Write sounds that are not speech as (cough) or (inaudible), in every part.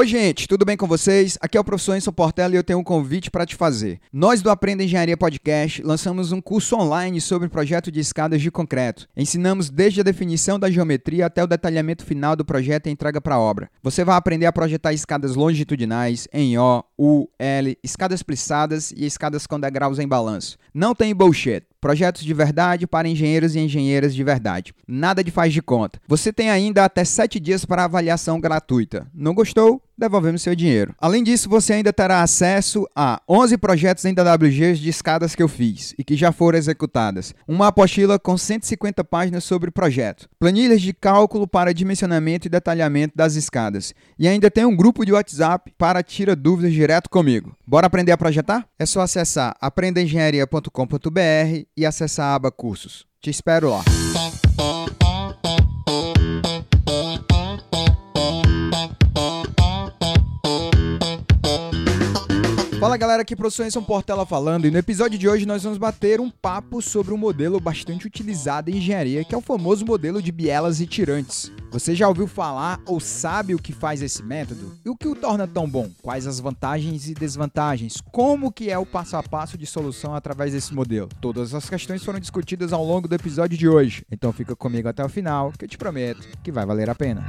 Oi, gente, tudo bem com vocês? Aqui é o professor Enson Portela e eu tenho um convite para te fazer. Nós do Aprenda Engenharia Podcast lançamos um curso online sobre projeto de escadas de concreto. Ensinamos desde a definição da geometria até o detalhamento final do projeto e entrega para a obra. Você vai aprender a projetar escadas longitudinais em O, U, L, escadas plissadas e escadas com degraus em balanço. Não tem bullshit. Projetos de verdade para engenheiros e engenheiras de verdade. Nada de faz de conta. Você tem ainda até 7 dias para avaliação gratuita. Não gostou? Devolvemos seu dinheiro. Além disso, você ainda terá acesso a 11 projetos em DWGs de escadas que eu fiz e que já foram executadas. Uma apostila com 150 páginas sobre o projeto. Planilhas de cálculo para dimensionamento e detalhamento das escadas. E ainda tem um grupo de WhatsApp para tira dúvidas direto comigo. Bora aprender a projetar? É só acessar aprendaengenharia.com.br e acessar a aba cursos. Te espero lá. Fala galera, aqui professor Enson Portela falando e no episódio de hoje nós vamos bater um papo sobre um modelo bastante utilizado em engenharia, que é o famoso modelo de bielas e tirantes. Você já ouviu falar ou sabe o que faz esse método? E o que o torna tão bom? Quais as vantagens e desvantagens? Como que é o passo a passo de solução através desse modelo? Todas as questões foram discutidas ao longo do episódio de hoje, então fica comigo até o final, que eu te prometo que vai valer a pena.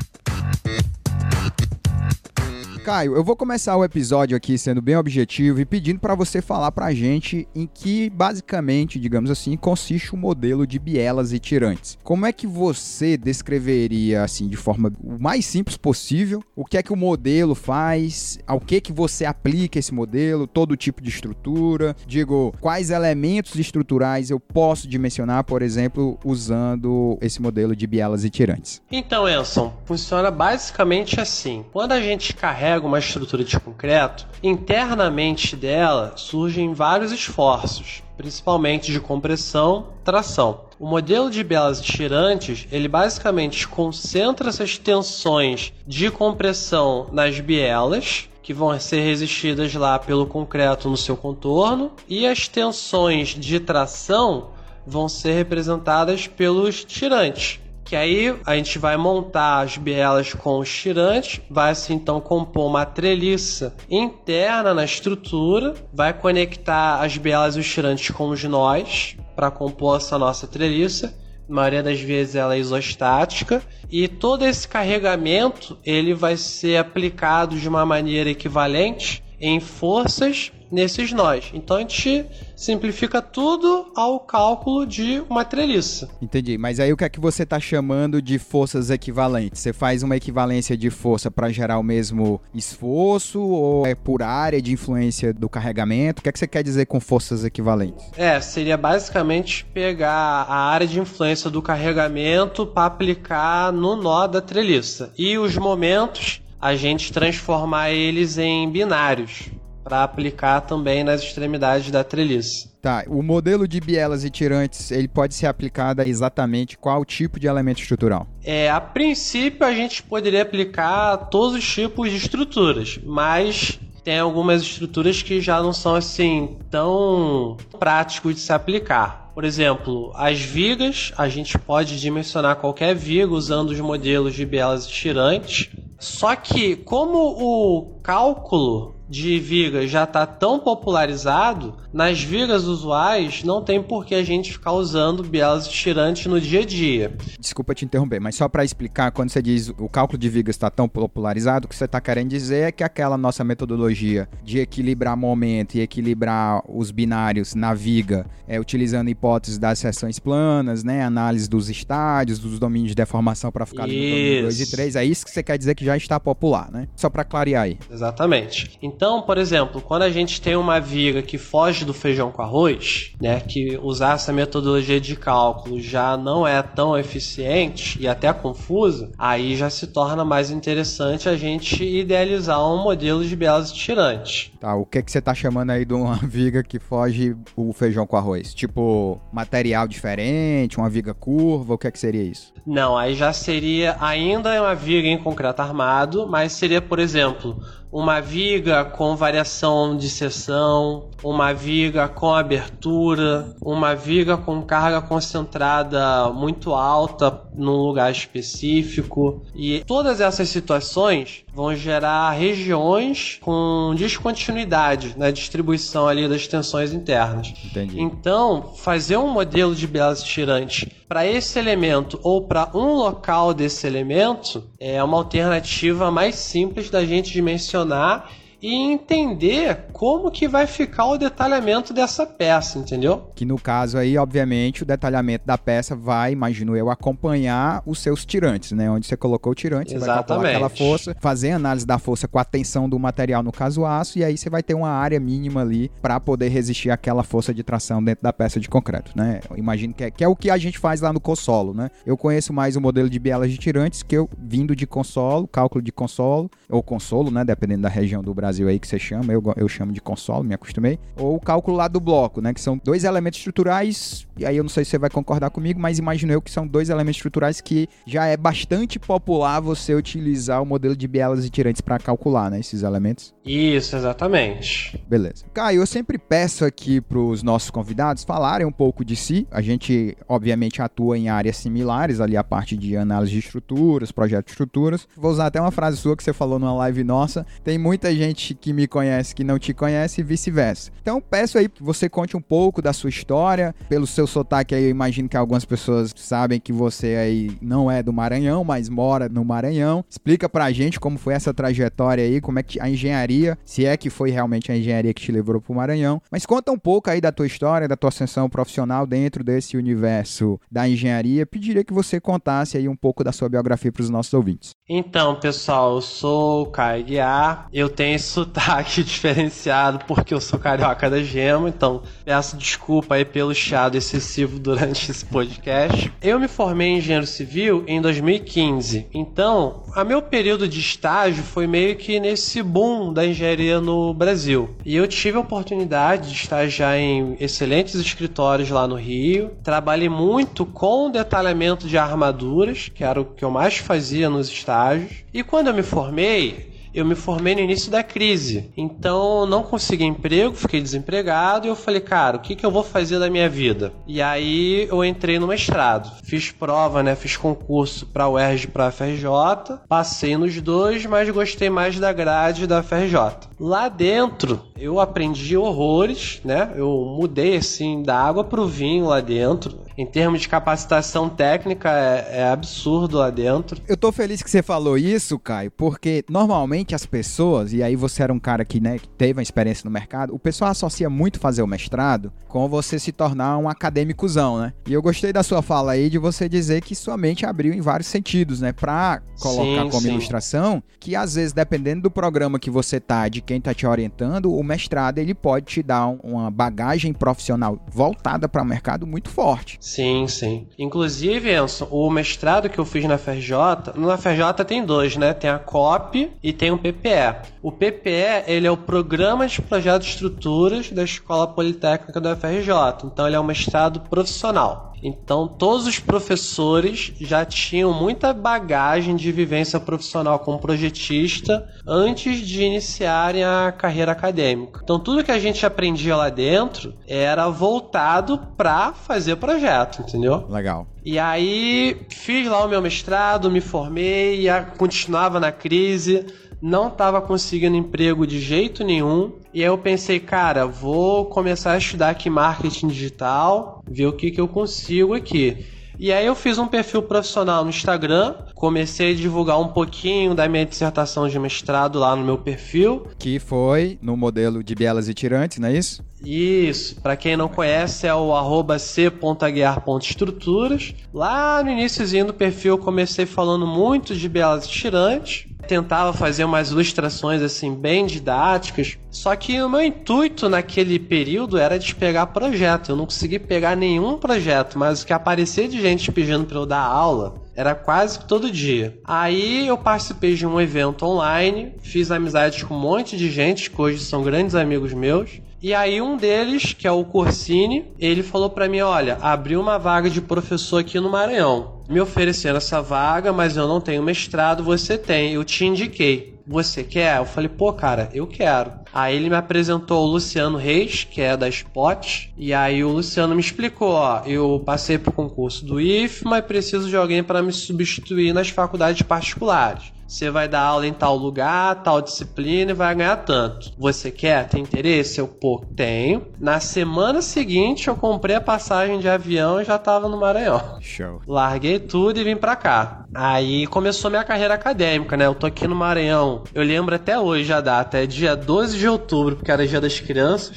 Caio, eu vou começar o episódio aqui sendo bem objetivo e pedindo para você falar pra gente em que basicamente, digamos assim, consiste o modelo de bielas e tirantes. Como é que você descreveria assim de forma o mais simples possível o que é que o modelo faz, ao que que você aplica esse modelo, todo tipo de estrutura, digo, quais elementos estruturais eu posso dimensionar, por exemplo, usando esse modelo de bielas e tirantes? Então, Enson, funciona basicamente assim. Quando a gente carrega pega uma estrutura de concreto, internamente dela surgem vários esforços, principalmente de compressão, tração. O modelo de bielas tirantes, ele basicamente concentra essas tensões de compressão nas bielas, que vão ser resistidas lá pelo concreto no seu contorno, e as tensões de tração vão ser representadas pelos tirantes, que aí a gente vai montar as bielas com os tirantes, vai se então compor uma treliça interna na estrutura, vai conectar as bielas e os tirantes com os nós para compor essa nossa treliça. A maioria das vezes ela é isostática e todo esse carregamento ele vai ser aplicado de uma maneira equivalente em forças nesses nós. Então a gente simplifica tudo ao cálculo de uma treliça. Entendi. Mas aí o que é que você está chamando de forças equivalentes? Você faz uma equivalência de força para gerar o mesmo esforço ou é por área de influência do carregamento? O que é que você quer dizer com forças equivalentes? É, seria basicamente pegar a área de influência do carregamento para aplicar no nó da treliça e os momentos a gente transformar eles em binários para aplicar também nas extremidades da treliça. Tá, o modelo de bielas e tirantes, ele pode ser aplicado a exatamente qual tipo de elemento estrutural? É, a princípio a gente poderia aplicar todos os tipos de estruturas, mas tem algumas estruturas que já não são assim tão práticos de se aplicar. Por exemplo, as vigas, a gente pode dimensionar qualquer viga usando os modelos de bielas e tirantes. Só que como o cálculo de vigas já está tão popularizado, nas vigas usuais não tem por que a gente ficar usando bielas tirantes no dia a dia. Desculpa te interromper, mas só para explicar, quando você diz o cálculo de vigas está tão popularizado, o que você está querendo dizer é que aquela nossa metodologia de equilibrar momento e equilibrar os binários na viga, é, utilizando hipóteses das seções planas, né, análise dos estádios, dos domínios de deformação para ficar no domínio 2 e 3, é isso que você quer dizer que já está popular, né? Só para clarear aí. Exatamente. Então, então, por exemplo, quando a gente tem uma viga que foge do feijão com arroz, né, que usar essa metodologia de cálculo já não é tão eficiente e até confusa, aí já se torna mais interessante a gente idealizar um modelo de bielas tirantes. Tá, o que é que você está chamando aí de uma (laughs) viga que foge o feijão com arroz? Tipo, material diferente, uma viga curva, o que é que seria isso? Não, aí já seria ainda uma viga em concreto armado, mas seria, por exemplo, uma viga com variação de seção, uma viga com abertura, uma viga com carga concentrada muito alta num lugar específico. E todas essas situações vão gerar regiões com descontinuidade na distribuição ali das tensões internas. Entendi. Então, fazer um modelo de biase tirante para esse elemento ou para um local desse elemento é uma alternativa mais simples da gente dimensionar e entender como que vai ficar o detalhamento dessa peça, entendeu? Que no caso aí, obviamente, o detalhamento da peça vai, imagino eu, acompanhar os seus tirantes, né? Onde você colocou o tirante, você vai calcular aquela força, fazer análise da força com a tensão do material, no caso aço, e aí você vai ter uma área mínima ali para poder resistir àquela força de tração dentro da peça de concreto, né? Eu imagino que é, que é o que a gente faz lá no consolo, né? Eu conheço mais o modelo de bielas de tirantes que eu vindo de consolo, cálculo de consolo, ou consolo, né? Dependendo da região do Brasil Brasil aí que você chama, eu, eu chamo de console, me acostumei, ou o cálculo lá do bloco, né, que são dois elementos estruturais, e aí eu não sei se você vai concordar comigo, mas imagino eu que são dois elementos estruturais que já é bastante popular você utilizar o modelo de bielas e tirantes para calcular, né, esses elementos. Isso, exatamente. Beleza. Caio, eu sempre peço aqui para os nossos convidados falarem um pouco de si. A gente, obviamente, atua em áreas similares, ali a parte de análise de estruturas, projeto de estruturas. Vou usar até uma frase sua que você falou numa live nossa. Tem muita gente gente que me conhece que não te conhece e vice-versa. Então peço aí que você conte um pouco da sua história. Pelo seu sotaque aí, eu imagino que algumas pessoas sabem que você aí não é do Maranhão, mas mora no Maranhão. Explica pra gente como foi essa trajetória aí, como é que a engenharia, se é que foi realmente a engenharia que te levou pro Maranhão. Mas conta um pouco aí da tua história, da tua ascensão profissional dentro desse universo da engenharia. Pediria que você contasse aí um pouco da sua biografia para os nossos ouvintes. Então, pessoal, eu sou o Caio Guiar. Eu tenho sotaque (laughs) diferenciado porque eu sou carioca da gema, então peço desculpa aí pelo chiado excessivo durante esse podcast. Eu me formei em engenheiro civil em 2015, então a meu período de estágio foi meio que nesse boom da engenharia no Brasil. E eu tive a oportunidade de estagiar em excelentes escritórios lá no Rio. Trabalhei muito com detalhamento de armaduras, que era o que eu mais fazia nos estágios. E quando eu me formei, eu me formei no início da crise. Então não consegui emprego, fiquei desempregado e eu falei, cara, o que, que eu vou fazer da minha vida? E aí eu entrei no mestrado. Fiz prova, né? Fiz concurso para UERJ e para a FRJ. Passei nos dois, mas gostei mais da grade da FRJ. Lá dentro eu aprendi horrores, né? Eu mudei assim da água pro vinho lá dentro. Em termos de capacitação técnica, é, é absurdo lá dentro. Eu tô feliz que você falou isso, Caio, porque normalmente as pessoas, e aí você era um cara que, né, que teve uma experiência no mercado, o pessoal associa muito fazer o mestrado com você se tornar um acadêmicozão, né? E eu gostei da sua fala aí de você dizer que sua mente abriu em vários sentidos, né? Pra colocar sim, como sim. ilustração, que às vezes, dependendo do programa que você tá, de quem tá te orientando, o mestrado ele pode te dar uma bagagem profissional voltada para o mercado muito forte. Sim, sim. Inclusive, Enson, o mestrado que eu fiz na FRJ, na FRJ tem dois, né? Tem a COP e tem o PPE. O PPE, ele é o Programa de Projetos de Estruturas da Escola Politécnica da FRJ. Então, ele é um mestrado profissional. Então, todos os professores já tinham muita bagagem de vivência profissional como projetista antes de iniciarem a carreira acadêmica. Então, tudo que a gente aprendia lá dentro era voltado para fazer projeto, entendeu? Legal. E aí, fiz lá o meu mestrado, me formei, continuava na crise não estava conseguindo emprego de jeito nenhum. E aí eu pensei, cara, vou começar a estudar aqui marketing digital, ver o que, que eu consigo aqui. E aí eu fiz um perfil profissional no Instagram, comecei a divulgar um pouquinho da minha dissertação de mestrado lá no meu perfil. Que foi no modelo de bielas e tirantes, não é isso? Isso, para quem não conhece é o arroba c.aguiar.estruturas. Lá no iníciozinho do perfil eu comecei falando muito de bielas e tirantes, tentava fazer umas ilustrações assim bem didáticas. Só que o meu intuito naquele período era de pegar projeto. Eu não consegui pegar nenhum projeto, mas o que aparecia de gente pedindo para eu dar aula era quase todo dia. Aí eu participei de um evento online, fiz amizades com um monte de gente que hoje são grandes amigos meus. E aí um deles, que é o Corsini, ele falou para mim, olha, abriu uma vaga de professor aqui no Maranhão. Me ofereceram essa vaga, mas eu não tenho mestrado, você tem, eu te indiquei. Você quer? Eu falei, pô, cara, eu quero. Aí ele me apresentou o Luciano Reis, que é da Spot, e aí o Luciano me explicou, ó, eu passei pro concurso do IF, mas preciso de alguém para me substituir nas faculdades particulares. Você vai dar aula em tal lugar, tal disciplina e vai ganhar tanto. Você quer? Tem interesse? Eu, pô, tenho. Na semana seguinte, eu comprei a passagem de avião e já tava no Maranhão. Show. Larguei tudo e vim pra cá. Aí começou minha carreira acadêmica, né? Eu tô aqui no Maranhão. Eu lembro até hoje a data, é dia 12 de outubro, porque era dia das crianças.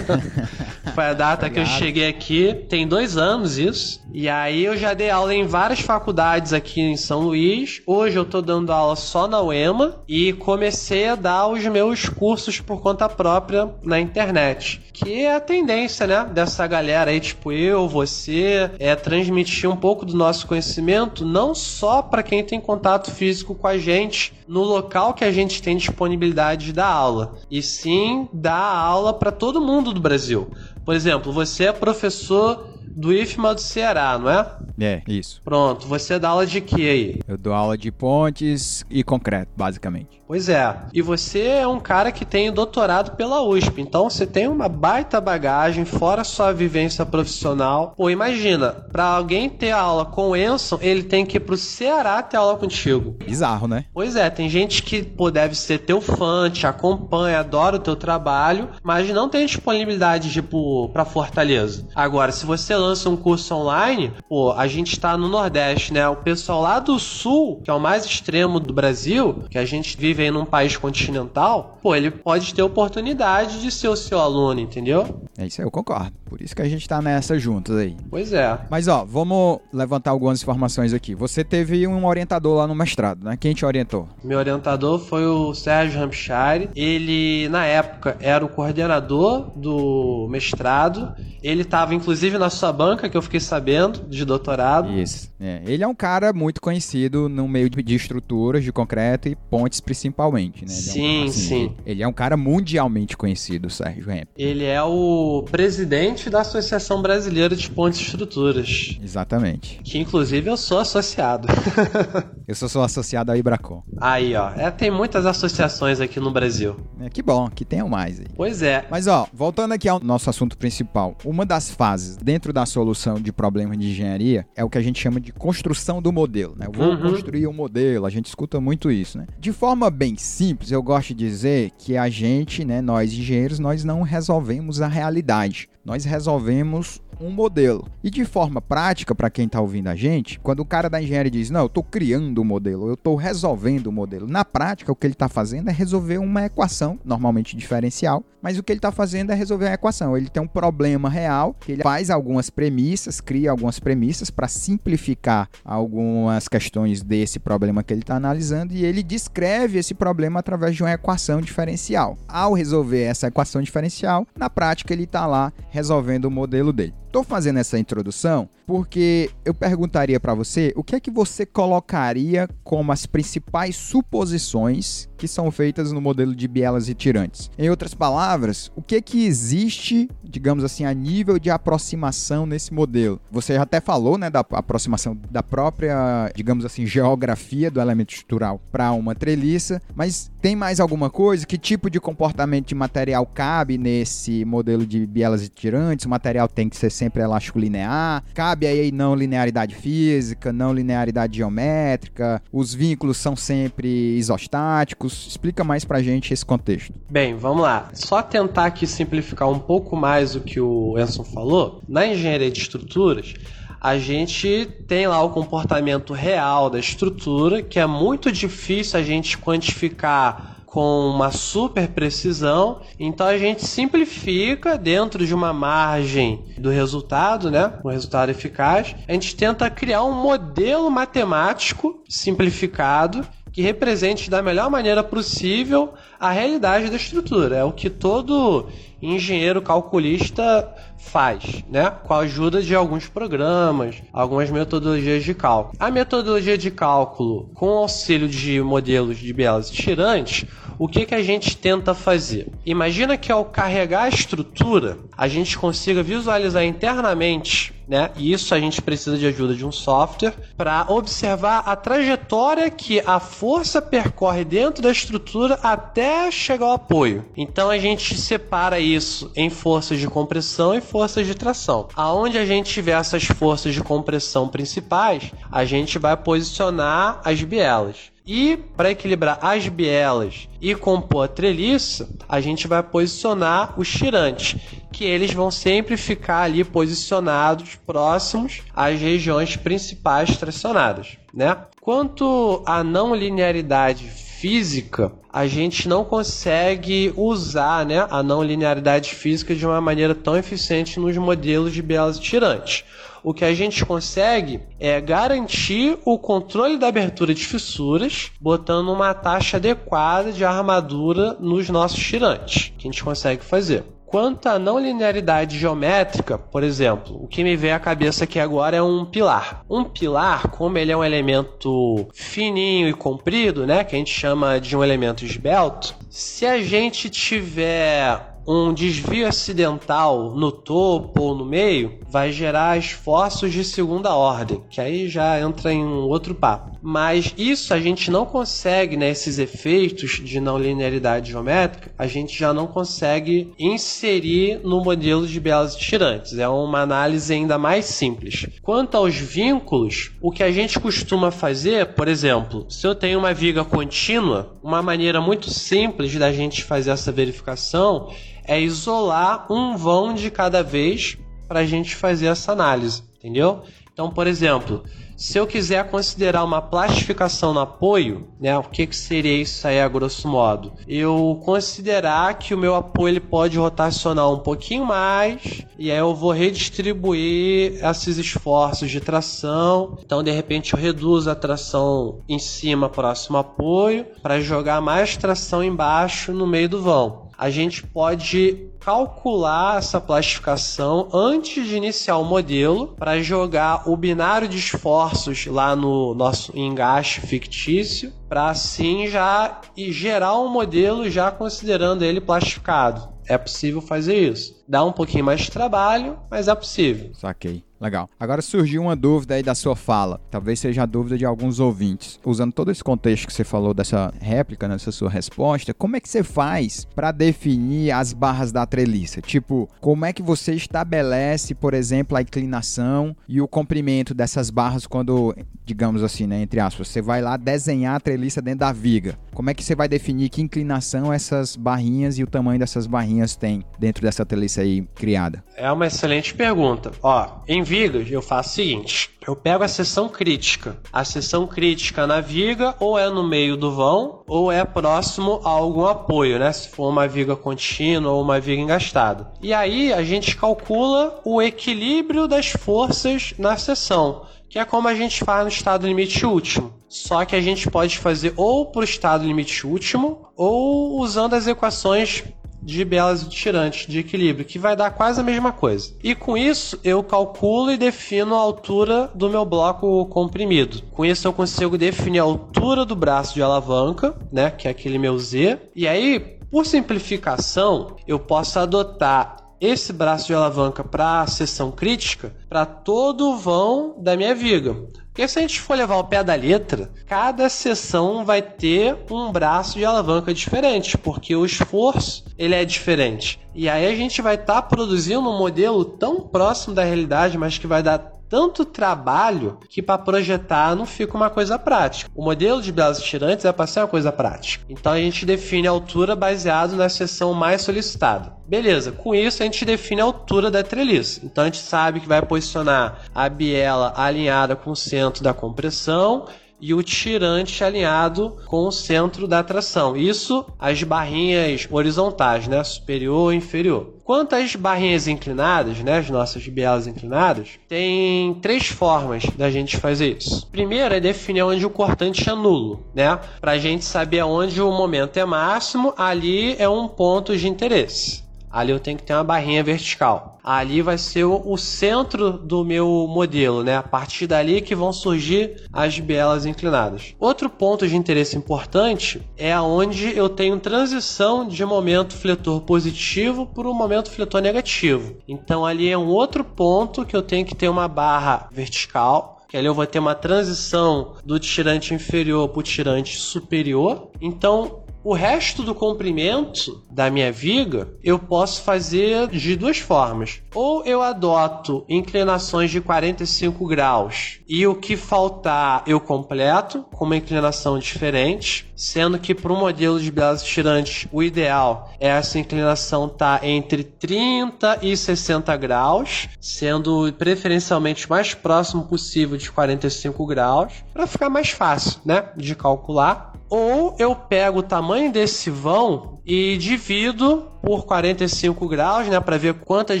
(laughs) Foi a data que eu cheguei aqui. Tem dois anos isso. E aí eu já dei aula em várias faculdades aqui em São Luís. Hoje eu tô dando aula só na UEMA e comecei a dar os meus cursos por conta própria na internet. Que é a tendência, né, dessa galera aí, tipo eu, você, é transmitir um pouco do nosso conhecimento, não só para quem tem contato físico com a gente no local que a gente tem disponibilidade de dar aula, e sim dar aula para todo mundo do Brasil. Por exemplo, você é professor do IFMA do Ceará, não é? É, isso. Pronto, você dá aula de quê aí? Eu dou aula de pontes e concreto, basicamente. Pois é. E você é um cara que tem doutorado pela USP, então você tem uma baita bagagem, fora sua vivência profissional. Pô, imagina, para alguém ter aula com o Enson, ele tem que ir pro Ceará ter aula contigo. Bizarro, né? Pois é, tem gente que pô, deve ser teu fã, te acompanha, adora o teu trabalho, mas não tem disponibilidade, tipo, pra Fortaleza. Agora, se você lança um curso online, pô, a gente tá no Nordeste, né? O pessoal lá do Sul, que é o mais extremo do Brasil, que a gente vive aí num país continental, pô, ele pode ter oportunidade de ser o seu aluno, entendeu? É isso aí, eu concordo. Por isso que a gente tá nessa juntos aí. Pois é. Mas ó, vamos levantar algumas informações aqui. Você teve um orientador lá no mestrado, né? Quem te orientou? Meu orientador foi o Sérgio Hampshire. Ele, na época, era o coordenador do mestrado. Ele estava, inclusive, na sua banca, que eu fiquei sabendo, de doutorado. Isso. É. Ele é um cara muito conhecido no meio de, de estruturas de concreto e pontes, principalmente, né? Ele sim, é um, assim, sim. Ele, é um cara mundialmente conhecido, Sérgio Hemp. Ele é o presidente da Associação Brasileira de Pontes e Estruturas. Exatamente. Que, inclusive, eu sou associado. (laughs) eu sou, sou associado ao Ibracom. Aí, ó. É, tem muitas associações aqui no Brasil. É, que bom, que tenham mais aí. Pois é. Mas, ó, voltando aqui ao nosso assunto principal. Uma das fases dentro da solução de problemas de engenharia é o que a gente chama de construção do modelo, né? Eu vou Uhum. construir um modelo, a gente escuta muito isso, né? De forma bem simples, eu gosto de dizer que a gente, né, nós engenheiros, nós não resolvemos a realidade. Nós resolvemos um modelo. E de forma prática, para quem está ouvindo a gente, quando o cara da engenharia diz, não, eu estou criando o um modelo, eu estou resolvendo o um modelo, na prática, o que ele está fazendo é resolver uma equação, normalmente diferencial, mas o que ele está fazendo é resolver uma equação. Ele tem um problema real, que ele faz algumas premissas, cria algumas premissas para simplificar algumas questões desse problema que ele está analisando e ele descreve esse problema através de uma equação diferencial. Ao resolver essa equação diferencial, na prática ele está lá resolvendo o modelo dele. Estou fazendo essa introdução porque eu perguntaria para você o que é que você colocaria como as principais suposições que são feitas no modelo de bielas e tirantes. Em outras palavras, o que que existe, digamos assim, a nível de aproximação nesse modelo? Você já até falou, né, da aproximação da própria, digamos assim, geografia do elemento estrutural para uma treliça, mas tem mais alguma coisa? Que tipo de comportamento de material cabe nesse modelo de bielas e tirantes? O material tem que ser sempre elástico linear? Cabe aí não linearidade física, não linearidade geométrica? Os vínculos são sempre isostáticos? Explica mais pra gente esse contexto. Bem, vamos lá. Só tentar aqui simplificar um pouco mais o que o Enson falou. Na engenharia de estruturas, a gente tem lá o comportamento real da estrutura, que é muito difícil a gente quantificar com uma super precisão. Então a gente simplifica dentro de uma margem do resultado, né? Um resultado eficaz. A gente tenta criar um modelo matemático simplificado que represente da melhor maneira possível a realidade da estrutura. É o que todo engenheiro calculista faz, né? Com a ajuda de alguns programas, algumas metodologias de cálculo. A metodologia de cálculo, com auxílio de modelos de bielas tirantes, o que, que a gente tenta fazer? Imagina que ao carregar a estrutura, a gente consiga visualizar internamente né? E isso a gente precisa de ajuda de um software para observar a trajetória que a força percorre dentro da estrutura até chegar ao apoio. Então a gente separa isso em forças de compressão e forças de tração. Aonde a gente tiver essas forças de compressão principais, a gente vai posicionar as bielas. E para equilibrar as bielas e compor a treliça, a gente vai posicionar os tirantes, que eles vão sempre ficar ali posicionados próximos às regiões principais tracionadas, né? Quanto à não linearidade física, a gente não consegue usar né, a não linearidade física de uma maneira tão eficiente nos modelos de bielas tirantes o que a gente consegue é garantir o controle da abertura de fissuras, botando uma taxa adequada de armadura nos nossos tirantes, que a gente consegue fazer. Quanto à não linearidade geométrica, por exemplo, o que me vem à cabeça aqui agora é um pilar. Um pilar, como ele é um elemento fininho e comprido, né, que a gente chama de um elemento esbelto, se a gente tiver um desvio acidental no topo ou no meio vai gerar esforços de segunda ordem, que aí já entra em um outro papo. Mas isso a gente não consegue, né, esses efeitos de não linearidade geométrica, a gente já não consegue inserir no modelo de bielas tirantes. É uma análise ainda mais simples. Quanto aos vínculos, o que a gente costuma fazer, por exemplo, se eu tenho uma viga contínua, uma maneira muito simples da gente fazer essa verificação é isolar um vão de cada vez para a gente fazer essa análise, entendeu? Então, por exemplo, se eu quiser considerar uma plastificação no apoio, né, o que, que seria isso aí a grosso modo? Eu considerar que o meu apoio ele pode rotacionar um pouquinho mais e aí eu vou redistribuir esses esforços de tração. Então, de repente, eu reduzo a tração em cima próximo apoio para jogar mais tração embaixo no meio do vão a gente pode calcular essa plastificação antes de iniciar o modelo para jogar o binário de esforços lá no nosso engaste fictício para assim já e gerar um modelo já considerando ele plastificado. É possível fazer isso. Dá um pouquinho mais de trabalho, mas é possível. Saquei. Legal. Agora surgiu uma dúvida aí da sua fala. Talvez seja a dúvida de alguns ouvintes. Usando todo esse contexto que você falou dessa réplica, nessa sua resposta, como é que você faz para definir as barras da treliça? Tipo, como é que você estabelece, por exemplo, a inclinação e o comprimento dessas barras quando, digamos assim, né, entre aspas, você vai lá desenhar a treliça dentro da viga? Como é que você vai definir que inclinação essas barrinhas e o tamanho dessas barrinhas tem dentro dessa treliça aí criada? É uma excelente pergunta. Ó, em vigas, eu faço o seguinte: eu pego a seção crítica. A seção crítica na viga ou é no meio do vão ou é próximo a algum apoio, né? Se for uma viga contínua ou uma viga engastada. E aí a gente calcula o equilíbrio das forças na seção, que é como a gente faz no estado limite último. Só que a gente pode fazer ou para o estado limite último ou usando as equações de belas tirantes de equilíbrio, que vai dar quase a mesma coisa. E com isso eu calculo e defino a altura do meu bloco comprimido. Com isso eu consigo definir a altura do braço de alavanca, né, que é aquele meu Z. E aí, por simplificação, eu posso adotar esse braço de alavanca para a seção crítica para todo o vão da minha viga. Porque se a gente for levar o pé da letra, cada seção vai ter um braço de alavanca diferente, porque o esforço ele é diferente. E aí a gente vai estar tá produzindo um modelo tão próximo da realidade, mas que vai dar tanto trabalho que para projetar não fica uma coisa prática. O modelo de bielas tirantes é para ser uma coisa prática. Então a gente define a altura baseado na seção mais solicitada. Beleza, com isso a gente define a altura da treliça. Então a gente sabe que vai posicionar a biela alinhada com o centro da compressão e o tirante alinhado com o centro da tração. Isso as barrinhas horizontais, né, superior e inferior. Quanto às barrinhas inclinadas, né, as nossas bielas inclinadas, tem três formas da gente fazer isso. Primeiro é definir onde o cortante é nulo, né, para a gente saber onde o momento é máximo, ali é um ponto de interesse. Ali eu tenho que ter uma barrinha vertical. Ali vai ser o, centro do meu modelo, né? A partir dali que vão surgir as bielas inclinadas. Outro ponto de interesse importante é aonde eu tenho transição de momento fletor positivo para um momento fletor negativo. Então ali é um outro ponto que eu tenho que ter uma barra vertical que ali eu vou ter uma transição do tirante inferior para o tirante superior. Então, o resto do comprimento da minha viga eu posso fazer de duas formas. Ou eu adoto inclinações de 45 graus e o que faltar eu completo com uma inclinação diferente, sendo que para um modelo de braços tirantes o ideal é essa inclinação tá entre 30 e 60 graus, sendo preferencialmente mais próximo possível de 45 graus, para ficar mais fácil, né, de calcular. Ou eu pego o tamanho desse vão e divido por 45 graus, né, para ver quantas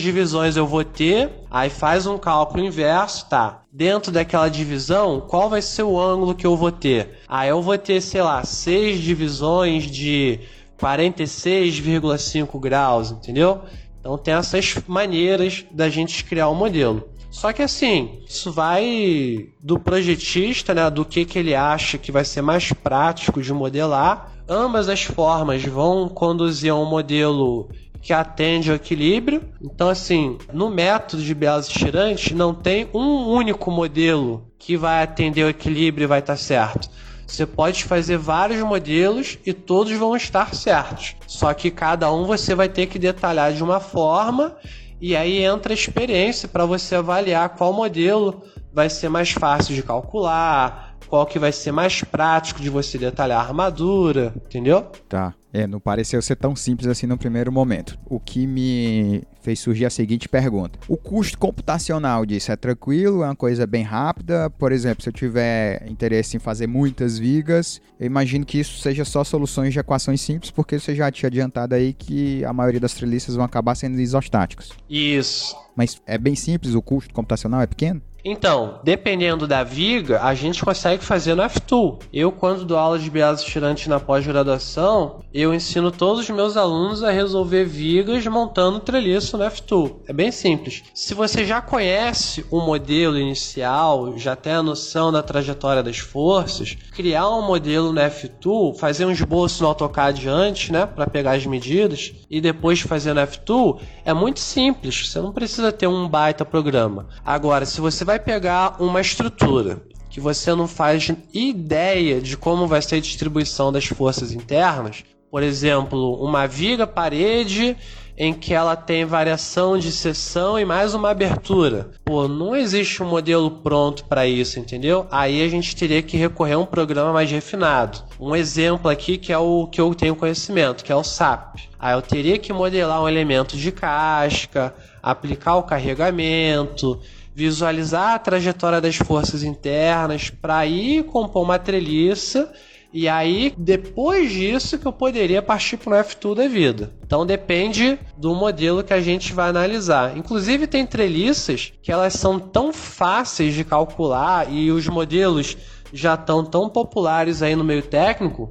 divisões eu vou ter. Aí faz um cálculo inverso, tá? Dentro daquela divisão, qual vai ser o ângulo que eu vou ter? Aí eu vou ter, sei lá, seis divisões de 46,5 graus, entendeu? Então tem essas maneiras da gente criar o um modelo. Só que assim, isso vai do projetista, né, do que, que ele acha que vai ser mais prático de modelar. Ambas as formas vão conduzir a um modelo que atende ao equilíbrio. Então, assim, no método de biase tirante, não tem um único modelo que vai atender ao equilíbrio e vai estar certo. Você pode fazer vários modelos e todos vão estar certos. Só que cada um você vai ter que detalhar de uma forma e aí entra a experiência para você avaliar qual modelo vai ser mais fácil de calcular, qual que vai ser mais prático de você detalhar a armadura, entendeu? Tá. É, não pareceu ser tão simples assim no primeiro momento. O que me fez surgir a seguinte pergunta: O custo computacional disso é tranquilo? É uma coisa bem rápida? Por exemplo, se eu tiver interesse em fazer muitas vigas, eu imagino que isso seja só soluções de equações simples, porque você já tinha adiantado aí que a maioria das treliças vão acabar sendo isostáticos. Isso. Mas é bem simples, o custo computacional é pequeno? Então, dependendo da viga, a gente consegue fazer no F-Tool. Eu, quando dou aula de biase tirante na pós-graduação, eu ensino todos os meus alunos a resolver vigas montando treliço no F-Tool. É bem simples. Se você já conhece o modelo inicial, já tem a noção da trajetória das forças, criar um modelo no F-Tool, fazer um esboço no AutoCAD antes, né, para pegar as medidas, e depois fazer no F-Tool, é muito simples. Você não precisa ter um baita programa. Agora, se você vai pegar uma estrutura que você não faz ideia de como vai ser a distribuição das forças internas, por exemplo, uma viga parede em que ela tem variação de seção e mais uma abertura. Pô, não existe um modelo pronto para isso, entendeu? Aí a gente teria que recorrer a um programa mais refinado. Um exemplo aqui que é o que eu tenho conhecimento, que é o SAP. Aí eu teria que modelar um elemento de casca, aplicar o carregamento, visualizar a trajetória das forças internas para ir compor uma treliça e aí, depois disso, que eu poderia partir para o F2 da vida. Então depende do modelo que a gente vai analisar. Inclusive tem treliças que elas são tão fáceis de calcular e os modelos já estão tão populares aí no meio técnico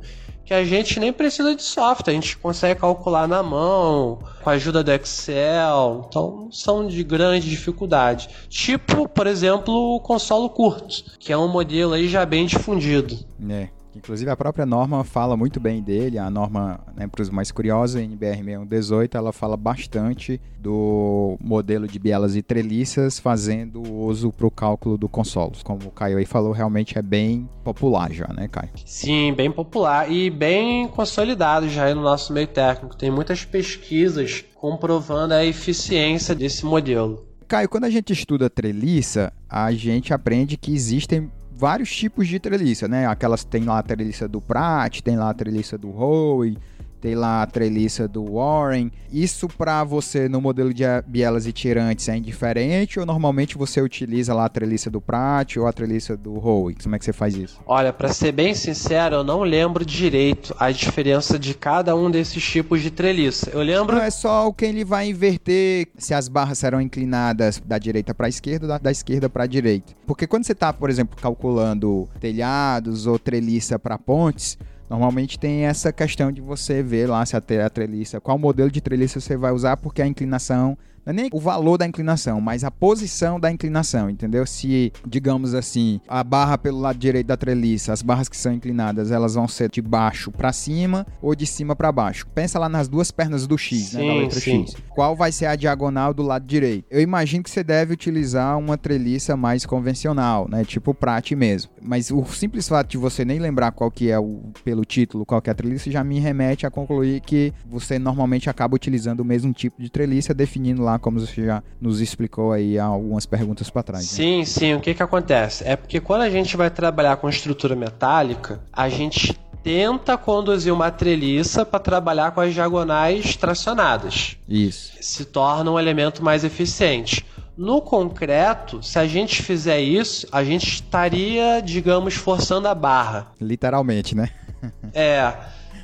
que a gente nem precisa de software, a gente consegue calcular na mão, com a ajuda do Excel, então são de grande dificuldade. Tipo, por exemplo, o consolo curto, que é um modelo aí já bem difundido. É. Inclusive a própria norma fala muito bem dele, a norma, né, para os mais curiosos, NBR 6118, ela fala bastante do modelo de bielas e treliças fazendo uso para o cálculo do consolos. Como o Caio aí falou, realmente é bem popular já, né, Caio? Sim, bem popular e bem consolidado já aí no nosso meio técnico. Tem muitas pesquisas comprovando a eficiência desse modelo. Caio, quando a gente estuda treliça, a gente aprende que existem vários tipos de treliça, né? Aquelas tem lá a treliça do Pratt, tem lá a treliça do Howe, tem lá a treliça do Warren. Isso para você no modelo de bielas e tirantes é indiferente ou normalmente você utiliza lá a treliça do Pratt ou a treliça do Howe? Como é que você faz isso? Olha, para ser bem sincero, eu não lembro direito a diferença de cada um desses tipos de treliça. Eu lembro Não é só o que ele vai inverter se as barras serão inclinadas da direita para a esquerda ou da, da esquerda para a direita. Porque quando você está, por exemplo, calculando telhados ou treliça para pontes, Normalmente tem essa questão de você ver lá se a, a treliça, qual modelo de treliça você vai usar, porque a inclinação não é nem o valor da inclinação, mas a posição da inclinação, entendeu? Se, digamos assim, a barra pelo lado direito da treliça, as barras que são inclinadas, elas vão ser de baixo para cima ou de cima para baixo. Pensa lá nas duas pernas do X, sim, né, da letra sim. X. Qual vai ser a diagonal do lado direito? Eu imagino que você deve utilizar uma treliça mais convencional, né, tipo prate mesmo. Mas o simples fato de você nem lembrar qual que é o pelo título, qual que é a treliça, já me remete a concluir que você normalmente acaba utilizando o mesmo tipo de treliça, definindo lá como você já nos explicou aí há algumas perguntas para trás. Né? Sim, sim. O que que acontece? É porque quando a gente vai trabalhar com estrutura metálica, a gente tenta conduzir uma treliça para trabalhar com as diagonais tracionadas. Isso. Se torna um elemento mais eficiente. No concreto, se a gente fizer isso, a gente estaria, digamos, forçando a barra. Literalmente, né? é,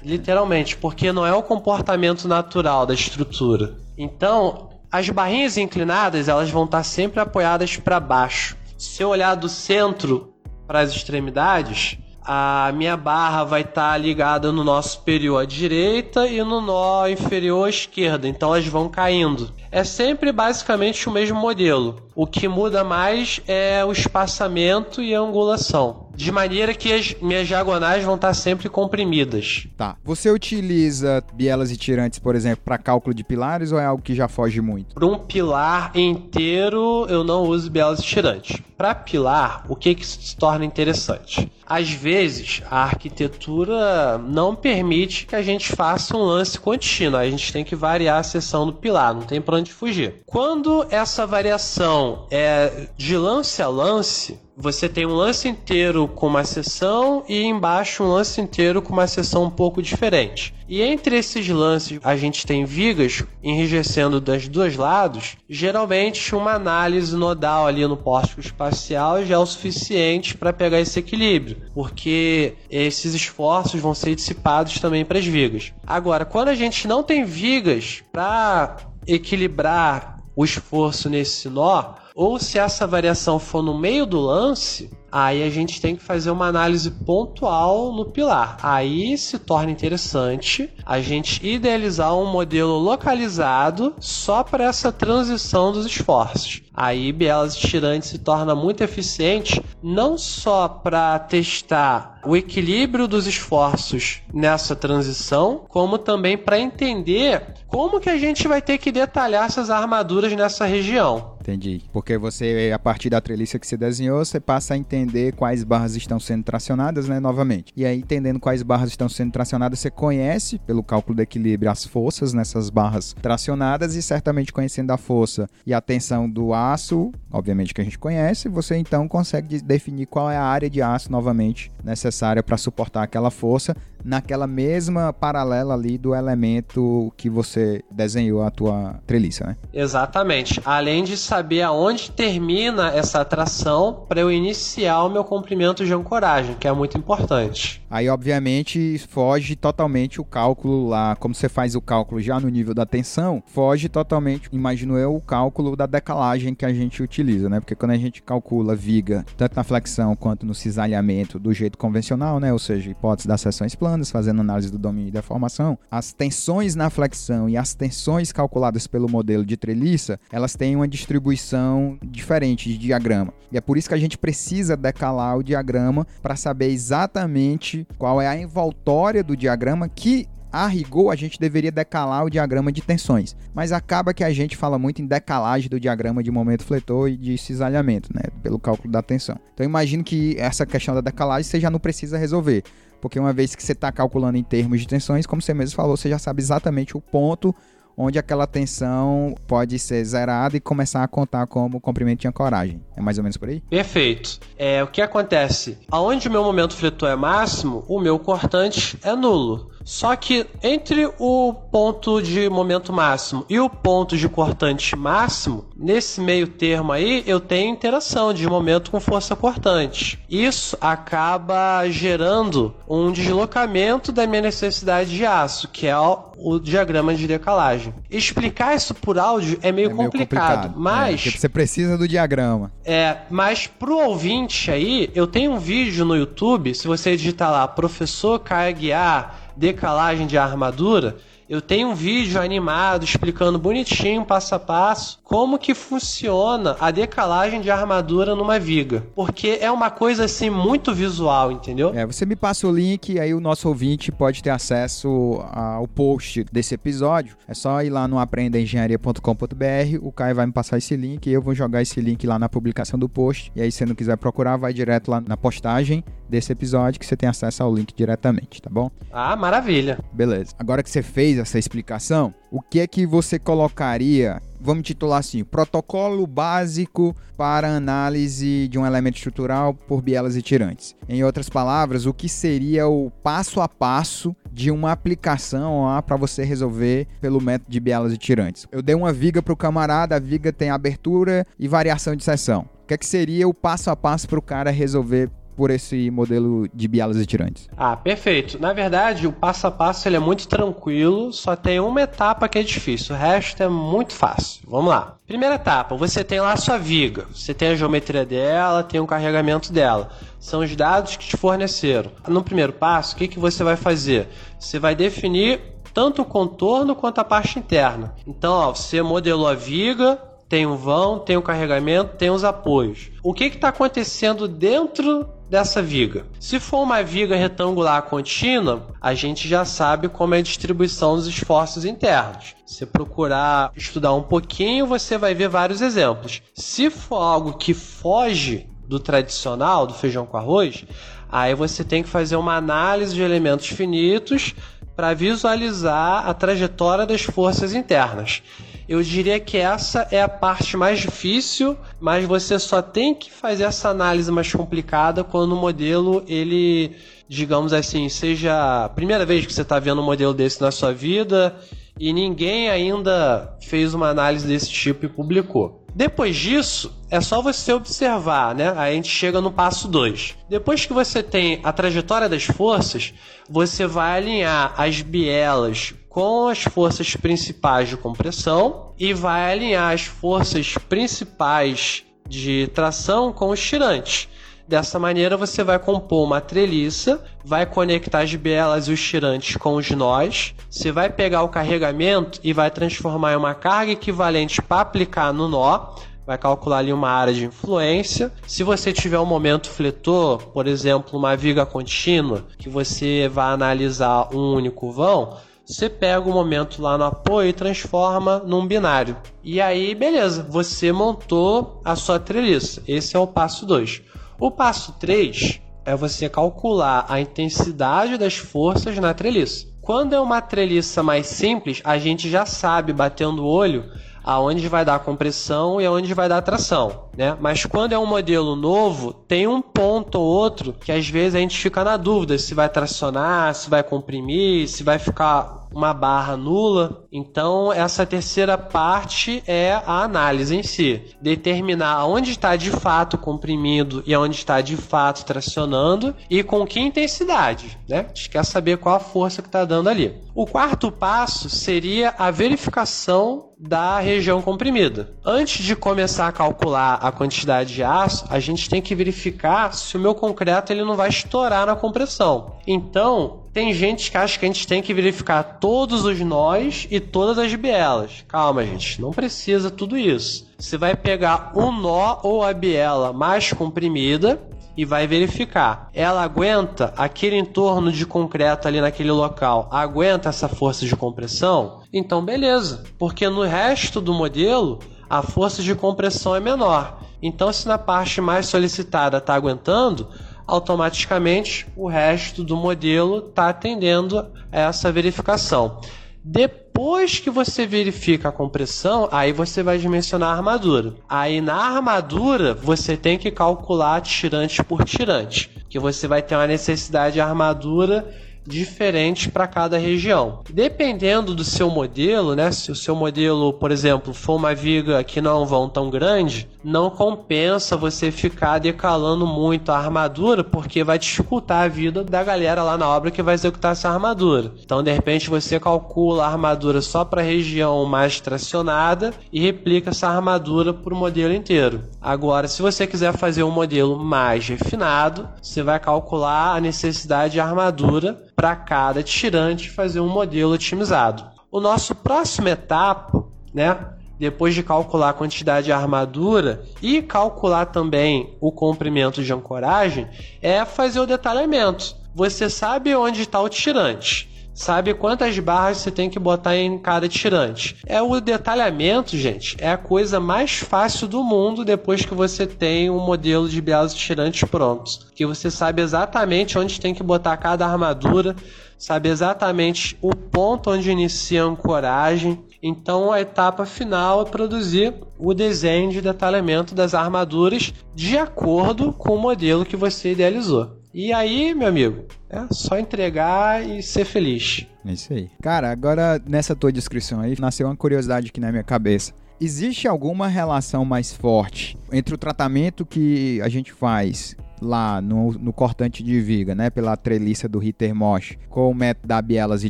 literalmente, porque não é o comportamento natural da estrutura. Então, as barrinhas inclinadas, elas vão estar sempre apoiadas para baixo. Se eu olhar do centro para as extremidades, a minha barra vai estar ligada no nó superior à direita e no nó inferior à esquerda, então elas vão caindo. É sempre basicamente o mesmo modelo. O que muda mais é o espaçamento e a angulação de maneira que as minhas diagonais vão estar sempre comprimidas. Tá. Você utiliza bielas e tirantes, por exemplo, para cálculo de pilares ou é algo que já foge muito? Para um pilar inteiro, eu não uso bielas e tirantes. Para pilar, o que que se torna interessante? Às vezes, a arquitetura não permite que a gente faça um lance contínuo. A gente tem que variar a seção do pilar, não tem para onde fugir. Quando essa variação é de lance a lance, você tem um lance inteiro com uma seção e embaixo um lance inteiro com uma seção um pouco diferente. E entre esses lances a gente tem vigas enrijecendo dos dois lados. Geralmente uma análise nodal ali no pórtico espacial já é o suficiente para pegar esse equilíbrio, porque esses esforços vão ser dissipados também para as vigas. Agora, quando a gente não tem vigas para equilibrar o esforço nesse nó, ou se essa variação for no meio do lance, aí a gente tem que fazer uma análise pontual no pilar. Aí se torna interessante a gente idealizar um modelo localizado só para essa transição dos esforços. Aí bielas tirantes se torna muito eficiente não só para testar o equilíbrio dos esforços nessa transição, como também para entender como que a gente vai ter que detalhar essas armaduras nessa região. Entendi. Porque você, a partir da treliça que você desenhou, você passa a entender quais barras estão sendo tracionadas, né, novamente. E aí, entendendo quais barras estão sendo tracionadas, você conhece, pelo cálculo do equilíbrio, as forças nessas barras tracionadas e certamente conhecendo a força e a tensão do aço, obviamente que a gente conhece, você então consegue definir qual é a área de aço novamente necessária para suportar aquela força naquela mesma paralela ali do elemento que você desenhou a tua treliça, né? Exatamente. Além de saber aonde termina essa atração para eu iniciar o meu comprimento de ancoragem, que é muito importante. Aí, obviamente, foge totalmente o cálculo lá, como você faz o cálculo já no nível da tensão, foge totalmente, imagino eu, o cálculo da decalagem que a gente utiliza, né? Porque quando a gente calcula viga, tanto na flexão quanto no cisalhamento do jeito convencional, né? Ou seja, hipótese das seções planas, fazendo análise do domínio da formação, as tensões na flexão e as tensões calculadas pelo modelo de treliça, elas têm uma distribuição diferente de diagrama. E é por isso que a gente precisa decalar o diagrama para saber exatamente qual é a envoltória do diagrama que a rigor, a gente deveria decalar o diagrama de tensões. Mas acaba que a gente fala muito em decalagem do diagrama de momento fletor e de cisalhamento, né? Pelo cálculo da tensão. Então, imagino que essa questão da decalagem você já não precisa resolver. Porque uma vez que você está calculando em termos de tensões, como você mesmo falou, você já sabe exatamente o ponto onde aquela tensão pode ser zerada e começar a contar como comprimento de ancoragem. É mais ou menos por aí? Perfeito. É, o que acontece? Aonde o meu momento fletor é máximo, o meu cortante é nulo. Só que entre o ponto de momento máximo e o ponto de cortante máximo, nesse meio termo aí, eu tenho interação de momento com força cortante. Isso acaba gerando um deslocamento da minha necessidade de aço, que é o diagrama de decalagem. Decolagem. Explicar isso por áudio é meio, é meio complicado, complicado, mas... É, você precisa do diagrama. É, mas pro ouvinte aí, eu tenho um vídeo no YouTube, se você digitar lá, professor Caio Guiar, decalagem de armadura eu tenho um vídeo animado explicando bonitinho, passo a passo, como que funciona a decalagem de armadura numa viga. Porque é uma coisa assim muito visual, entendeu? É, você me passa o link e aí o nosso ouvinte pode ter acesso ao post desse episódio. É só ir lá no apreendaengenharia.com.br, o Caio vai me passar esse link e eu vou jogar esse link lá na publicação do post. E aí se você não quiser procurar, vai direto lá na postagem desse episódio que você tem acesso ao link diretamente, tá bom? Ah, maravilha. Beleza. Agora que você fez essa explicação, o que é que você colocaria? Vamos titular assim: protocolo básico para análise de um elemento estrutural por bielas e tirantes. Em outras palavras, o que seria o passo a passo de uma aplicação para você resolver pelo método de bielas e tirantes? Eu dei uma viga para o camarada, a viga tem abertura e variação de seção. O que, é que seria o passo a passo para o cara resolver por esse modelo de bielas e tirantes? Ah, perfeito. Na verdade, o passo a passo ele é muito tranquilo, só tem uma etapa que é difícil, o resto é muito fácil. Vamos lá. Primeira etapa, você tem lá a sua viga, você tem a geometria dela, tem o carregamento dela. São os dados que te forneceram. No primeiro passo, o que, que você vai fazer? Você vai definir tanto o contorno quanto a parte interna. Então, ó, você modelou a viga, tem o vão, tem o carregamento, tem os apoios. O que está acontecendo dentro dessa viga? Se for uma viga retangular contínua, a gente já sabe como é a distribuição dos esforços internos. Se procurar estudar um pouquinho, você vai ver vários exemplos. Se for algo que foge do tradicional, do feijão com arroz, aí você tem que fazer uma análise de elementos finitos para visualizar a trajetória das forças internas. Eu diria que essa é a parte mais difícil, mas você só tem que fazer essa análise mais complicada quando o modelo ele, digamos assim, seja a primeira vez que você está vendo um modelo desse na sua vida e ninguém ainda fez uma análise desse tipo e publicou. Depois disso, é só você observar, né? Aí a gente chega no passo 2. Depois que você tem a trajetória das forças, você vai alinhar as bielas com as forças principais de compressão e vai alinhar as forças principais de tração com os tirantes. Dessa maneira, você vai compor uma treliça, vai conectar as bielas e os tirantes com os nós, você vai pegar o carregamento e vai transformar em uma carga equivalente para aplicar no nó, vai calcular ali uma área de influência. Se você tiver um momento fletor, por exemplo, uma viga contínua, que você vai analisar um único vão, você pega o momento lá no apoio e transforma num binário. E aí, beleza, você montou a sua treliça. Esse é o passo 2. O passo 3 é você calcular a intensidade das forças na treliça. Quando é uma treliça mais simples, a gente já sabe, batendo o olho, aonde vai dar compressão e aonde vai dar tração, né? Mas quando é um modelo novo, tem um ponto ou outro que às vezes a gente fica na dúvida se vai tracionar, se vai comprimir, se vai ficar uma barra nula. Então, essa terceira parte é a análise em si. Determinar onde está de fato comprimido e onde está de fato tracionando e com que intensidade. Né? A gente quer saber qual a força que está dando ali. O quarto passo seria a verificação da região comprimida. Antes de começar a calcular a quantidade de aço, a gente tem que verificar se o meu concreto ele não vai estourar na compressão. Então, tem gente que acha que a gente tem que verificar todos os nós e todas as bielas. Calma, gente, não precisa tudo isso. Você vai pegar um nó ou a biela mais comprimida e vai verificar. Ela aguenta aquele entorno de concreto ali naquele local, aguenta essa força de compressão? Então, beleza, porque no resto do modelo a força de compressão é menor. Então, se na parte mais solicitada está aguentando, automaticamente o resto do modelo está atendendo a essa verificação. Depois que você verifica a compressão, aí você vai dimensionar a armadura. Aí na armadura você tem que calcular tirante por tirante, que você vai ter uma necessidade de armadura diferentes para cada região. Dependendo do seu modelo, né? Se o seu modelo, por exemplo, for uma viga que não é um vão tão grande, não compensa você ficar decalando muito a armadura, porque vai dificultar a vida da galera lá na obra que vai executar essa armadura. Então, de repente, você calcula a armadura só para a região mais tracionada e replica essa armadura para o modelo inteiro. Agora, se você quiser fazer um modelo mais refinado, você vai calcular a necessidade de armadura para cada tirante fazer um modelo otimizado. O nosso próximo etapa, né, depois de calcular a quantidade de armadura e calcular também o comprimento de ancoragem, é fazer o detalhamento. Você sabe onde está o tirante sabe quantas barras você tem que botar em cada tirante. É o detalhamento, gente, é a coisa mais fácil do mundo depois que você tem um modelo de biasos tirantes prontos, que você sabe exatamente onde tem que botar cada armadura, sabe exatamente o ponto onde inicia a ancoragem. Então a etapa final é produzir o desenho de detalhamento das armaduras de acordo com o modelo que você idealizou. E aí, meu amigo, é só entregar e ser feliz. É isso aí. Cara, agora nessa tua descrição aí, nasceu uma curiosidade aqui na minha cabeça. Existe alguma relação mais forte entre o tratamento que a gente faz lá no, no cortante de viga, né, pela treliça do Ritter Mosch, com o método da bielas e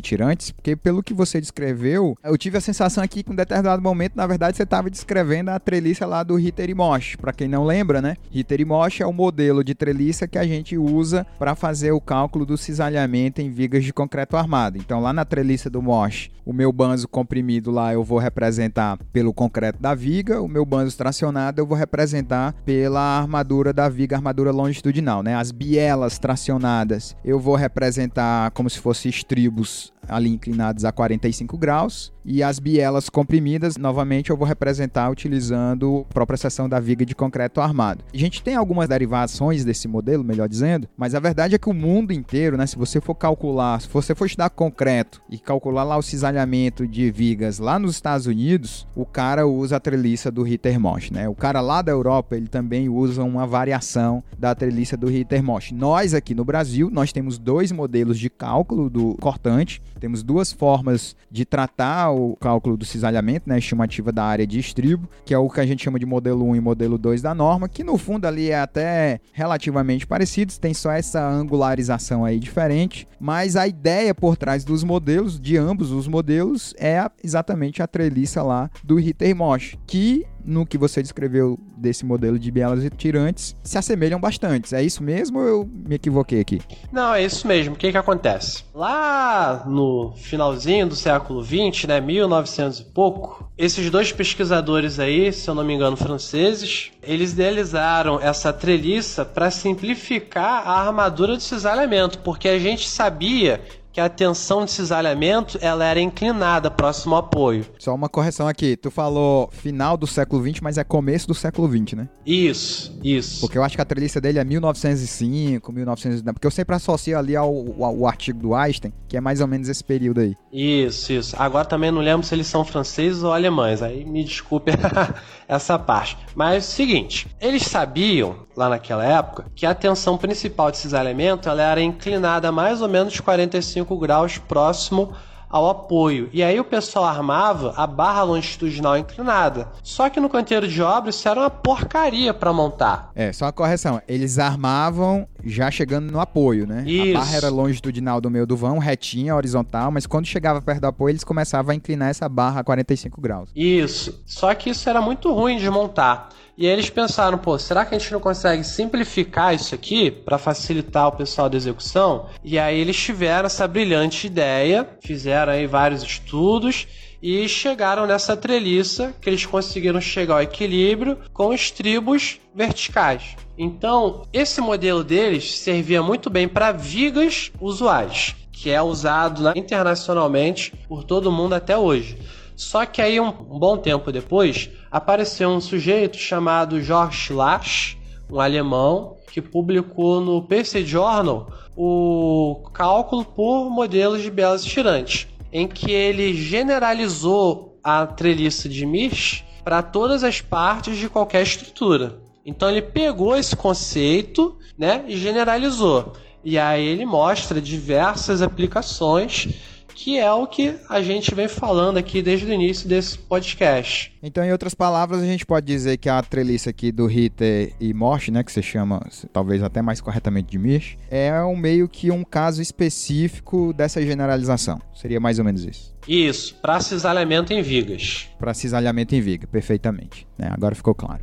tirantes, porque pelo que você descreveu, eu tive a sensação aqui que em um determinado momento, na verdade, você estava descrevendo a treliça lá do Ritter Mosch. Para quem não lembra, né, Ritter Mosch é o modelo de treliça que a gente usa para fazer o cálculo do cisalhamento em vigas de concreto armado. Então, lá na treliça do Mosch, o meu banzo comprimido lá eu vou representar pelo concreto da viga, o meu banzo tracionado eu vou representar pela armadura da viga, armadura longitudinal longitudinal, né? As bielas tracionadas eu vou representar como se fossem estribos ali inclinados a 45 graus e as bielas comprimidas, novamente eu vou representar utilizando a própria seção da viga de concreto armado. A gente tem algumas derivações desse modelo, melhor dizendo, mas a verdade é que o mundo inteiro, né, se você for calcular, se você for estudar concreto e calcular lá o cisalhamento de vigas lá nos Estados Unidos, o cara usa a treliça do Rittermosch, né? O cara lá da Europa, ele também usa uma variação da treliça do Rittermosch. Nós aqui no Brasil, nós temos dois modelos de cálculo do cortante, temos duas formas de tratar o cálculo do cisalhamento, né, estimativa da área de estribo, que é o que a gente chama de modelo 1 e modelo 2 da norma, que no fundo ali é até relativamente parecidos, tem só essa angularização aí diferente, mas a ideia por trás dos modelos, de ambos os modelos, é exatamente a treliça lá do Ritter Mosch, que no que você descreveu desse modelo de bielas e tirantes se assemelham bastante. É isso mesmo ou eu me equivoquei aqui? Não, é isso mesmo. O que que acontece? Lá no finalzinho do século 20, né, 1900 e pouco, esses dois pesquisadores aí, se eu não me engano, franceses, eles idealizaram essa treliça para simplificar a armadura de cisalhamento, porque a gente sabia que a tensão de cisalhamento ela era inclinada próximo ao apoio. Só uma correção aqui, tu falou final do século 20, mas é começo do século 20, né? Isso, isso. Porque eu acho que a treliça dele é 1905, 1900, porque eu sempre associo ali ao, ao, ao, artigo do Einstein, que é mais ou menos esse período aí. Isso, isso. Agora também não lembro se eles são franceses ou alemães, aí me desculpe (laughs) essa parte. Mas é o seguinte, eles sabiam lá naquela época que a tensão principal de cisalhamento ela era inclinada mais ou menos 45 graus próximo ao apoio. E aí o pessoal armava a barra longitudinal inclinada. Só que no canteiro de obra isso era uma porcaria para montar. É, só uma correção. Eles armavam já chegando no apoio, né? Isso. A barra era longitudinal do meio do vão, retinha, horizontal, mas quando chegava perto do apoio eles começavam a inclinar essa barra a 45 graus. Isso. Só que isso era muito ruim de montar. E aí eles pensaram, pô, será que a gente não consegue simplificar isso aqui para facilitar o pessoal da execução? E aí eles tiveram essa brilhante ideia, fizeram aí vários estudos e chegaram nessa treliça que eles conseguiram chegar ao equilíbrio com estribos verticais. Então, esse modelo deles servia muito bem para vigas usuais, que é usado internacionalmente por todo mundo até hoje. Só que aí, um, bom tempo depois, apareceu um sujeito chamado George Lasch, um alemão, que publicou no PC Journal o cálculo por modelos de bielas tirantes, em que ele generalizou a treliça de Misch para todas as partes de qualquer estrutura. Então ele pegou esse conceito né, e generalizou. E aí ele mostra diversas aplicações que é o que a gente vem falando aqui desde o início desse podcast. Então, em outras palavras, a gente pode dizer que a treliça aqui do Ritter e Morte, né, que você chama talvez até mais corretamente de Mish, é um meio que um caso específico dessa generalização. Seria mais ou menos isso. Isso, para cisalhamento em vigas. Para cisalhamento em viga, perfeitamente. Né? Agora ficou claro.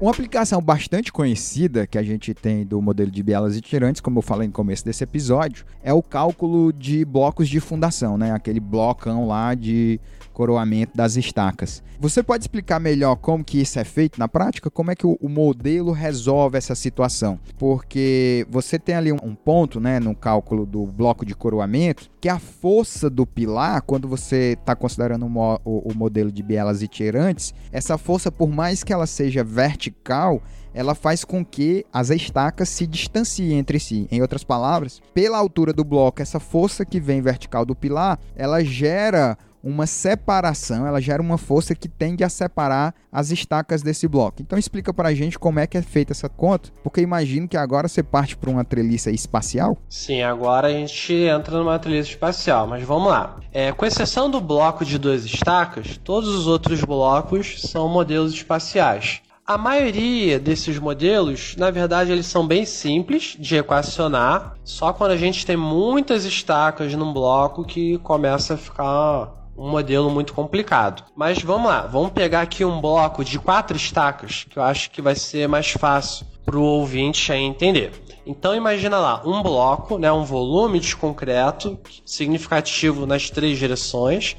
Uma aplicação bastante conhecida que a gente tem do modelo de bielas e tirantes, como eu falei no começo desse episódio, é o cálculo de blocos de fundação, né? Aquele blocão lá de coroamento das estacas. Você pode explicar melhor como que isso é feito na prática? Como é que o, o modelo resolve essa situação? Porque você tem ali um, um ponto, né, no cálculo do bloco de coroamento, que a força do pilar, quando você está considerando o, o, o modelo de bielas tirantes, essa força, por mais que ela seja vertical, ela faz com que as estacas se distanciem entre si. Em outras palavras, pela altura do bloco, essa força que vem vertical do pilar, ela gera uma separação, ela gera uma força que tende a separar as estacas desse bloco. Então explica para a gente como é que é feita essa conta, porque imagino que agora você parte para uma treliça espacial. Sim, agora a gente entra numa treliça espacial, mas vamos lá. É, com exceção do bloco de duas estacas, todos os outros blocos são modelos espaciais. A maioria desses modelos, na verdade, eles são bem simples de equacionar. Só quando a gente tem muitas estacas num bloco que começa a ficar um modelo muito complicado. Mas vamos lá, vamos pegar aqui um bloco de quatro estacas, que eu acho que vai ser mais fácil para o ouvinte aí entender. Então imagina lá, um bloco, né, um volume de concreto significativo nas três direções.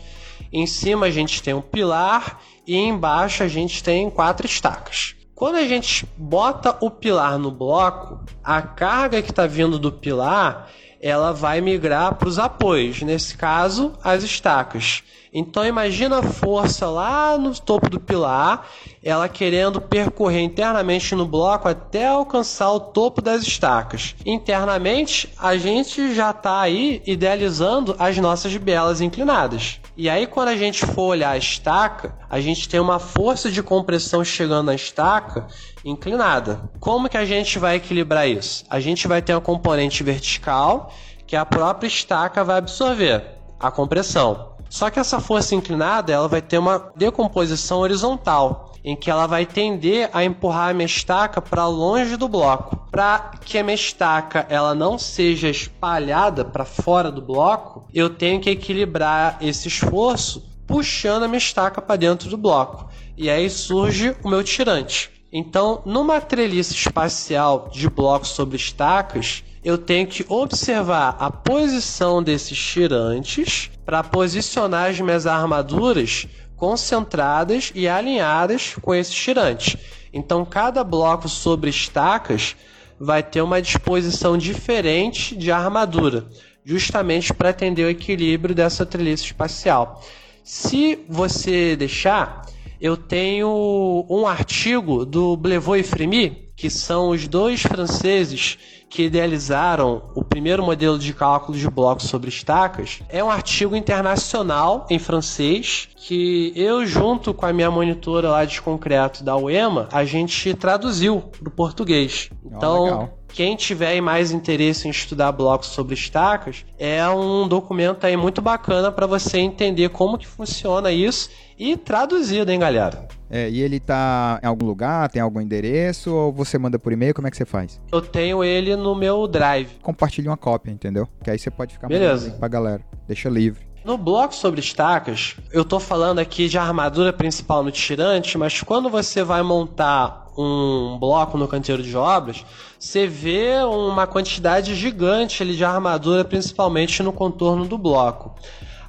Em cima a gente tem um pilar e embaixo a gente tem quatro estacas. Quando a gente bota o pilar no bloco, a carga que está vindo do pilar ela vai migrar para os apoios, nesse caso, as estacas. Então imagina a força lá no topo do pilar, ela querendo percorrer internamente no bloco até alcançar o topo das estacas. Internamente, a gente já está aí idealizando as nossas bielas inclinadas. E aí quando a gente for olhar a estaca, a gente tem uma força de compressão chegando na estaca inclinada. Como que a gente vai equilibrar isso? A gente vai ter uma componente vertical que a própria estaca vai absorver a compressão. Só que essa força inclinada ela vai ter uma decomposição horizontal, em que ela vai tender a empurrar a minha estaca para longe do bloco. Para que a minha estaca ela não seja espalhada para fora do bloco, eu tenho que equilibrar esse esforço puxando a minha estaca para dentro do bloco. E aí surge o meu tirante. Então, numa treliça espacial de blocos sobre estacas, eu tenho que observar a posição desses tirantes para posicionar as minhas armaduras concentradas e alinhadas com esses tirantes. Então, cada bloco sobre estacas vai ter uma disposição diferente de armadura, justamente para atender o equilíbrio dessa treliça espacial. Se você deixar, eu tenho um artigo do Blevot e Fremy, que são os dois franceses que idealizaram o primeiro modelo de cálculo de blocos sobre estacas, é um artigo internacional em francês que eu, junto com a minha monitora lá de concreto da UEMA, a gente traduziu para o português. Então, oh, quem tiver mais interesse em estudar blocos sobre estacas, é um documento aí muito bacana para você entender como que funciona isso e traduzido, hein, galera? É, e ele tá em algum lugar, tem algum endereço, ou você manda por e-mail, como é que você faz? Eu tenho ele no meu drive. Compartilhe uma cópia, entendeu? Que aí você pode ficar Beleza. pra galera. Deixa livre. No bloco sobre estacas, eu tô falando aqui de armadura principal no tirante, mas quando você vai montar um bloco no canteiro de obras, você vê uma quantidade gigante ali de armadura, principalmente no contorno do bloco.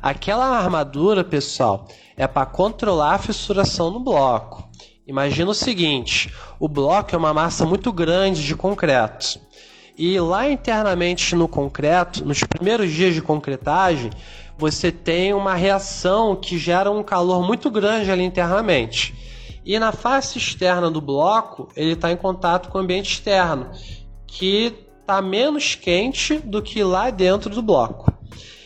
Aquela armadura, pessoal, é para controlar a fissuração no bloco. Imagina o seguinte: o bloco é uma massa muito grande de concreto. E lá internamente no concreto, nos primeiros dias de concretagem, você tem uma reação que gera um calor muito grande ali internamente. E na face externa do bloco, ele está em contato com o ambiente externo, que está menos quente do que lá dentro do bloco.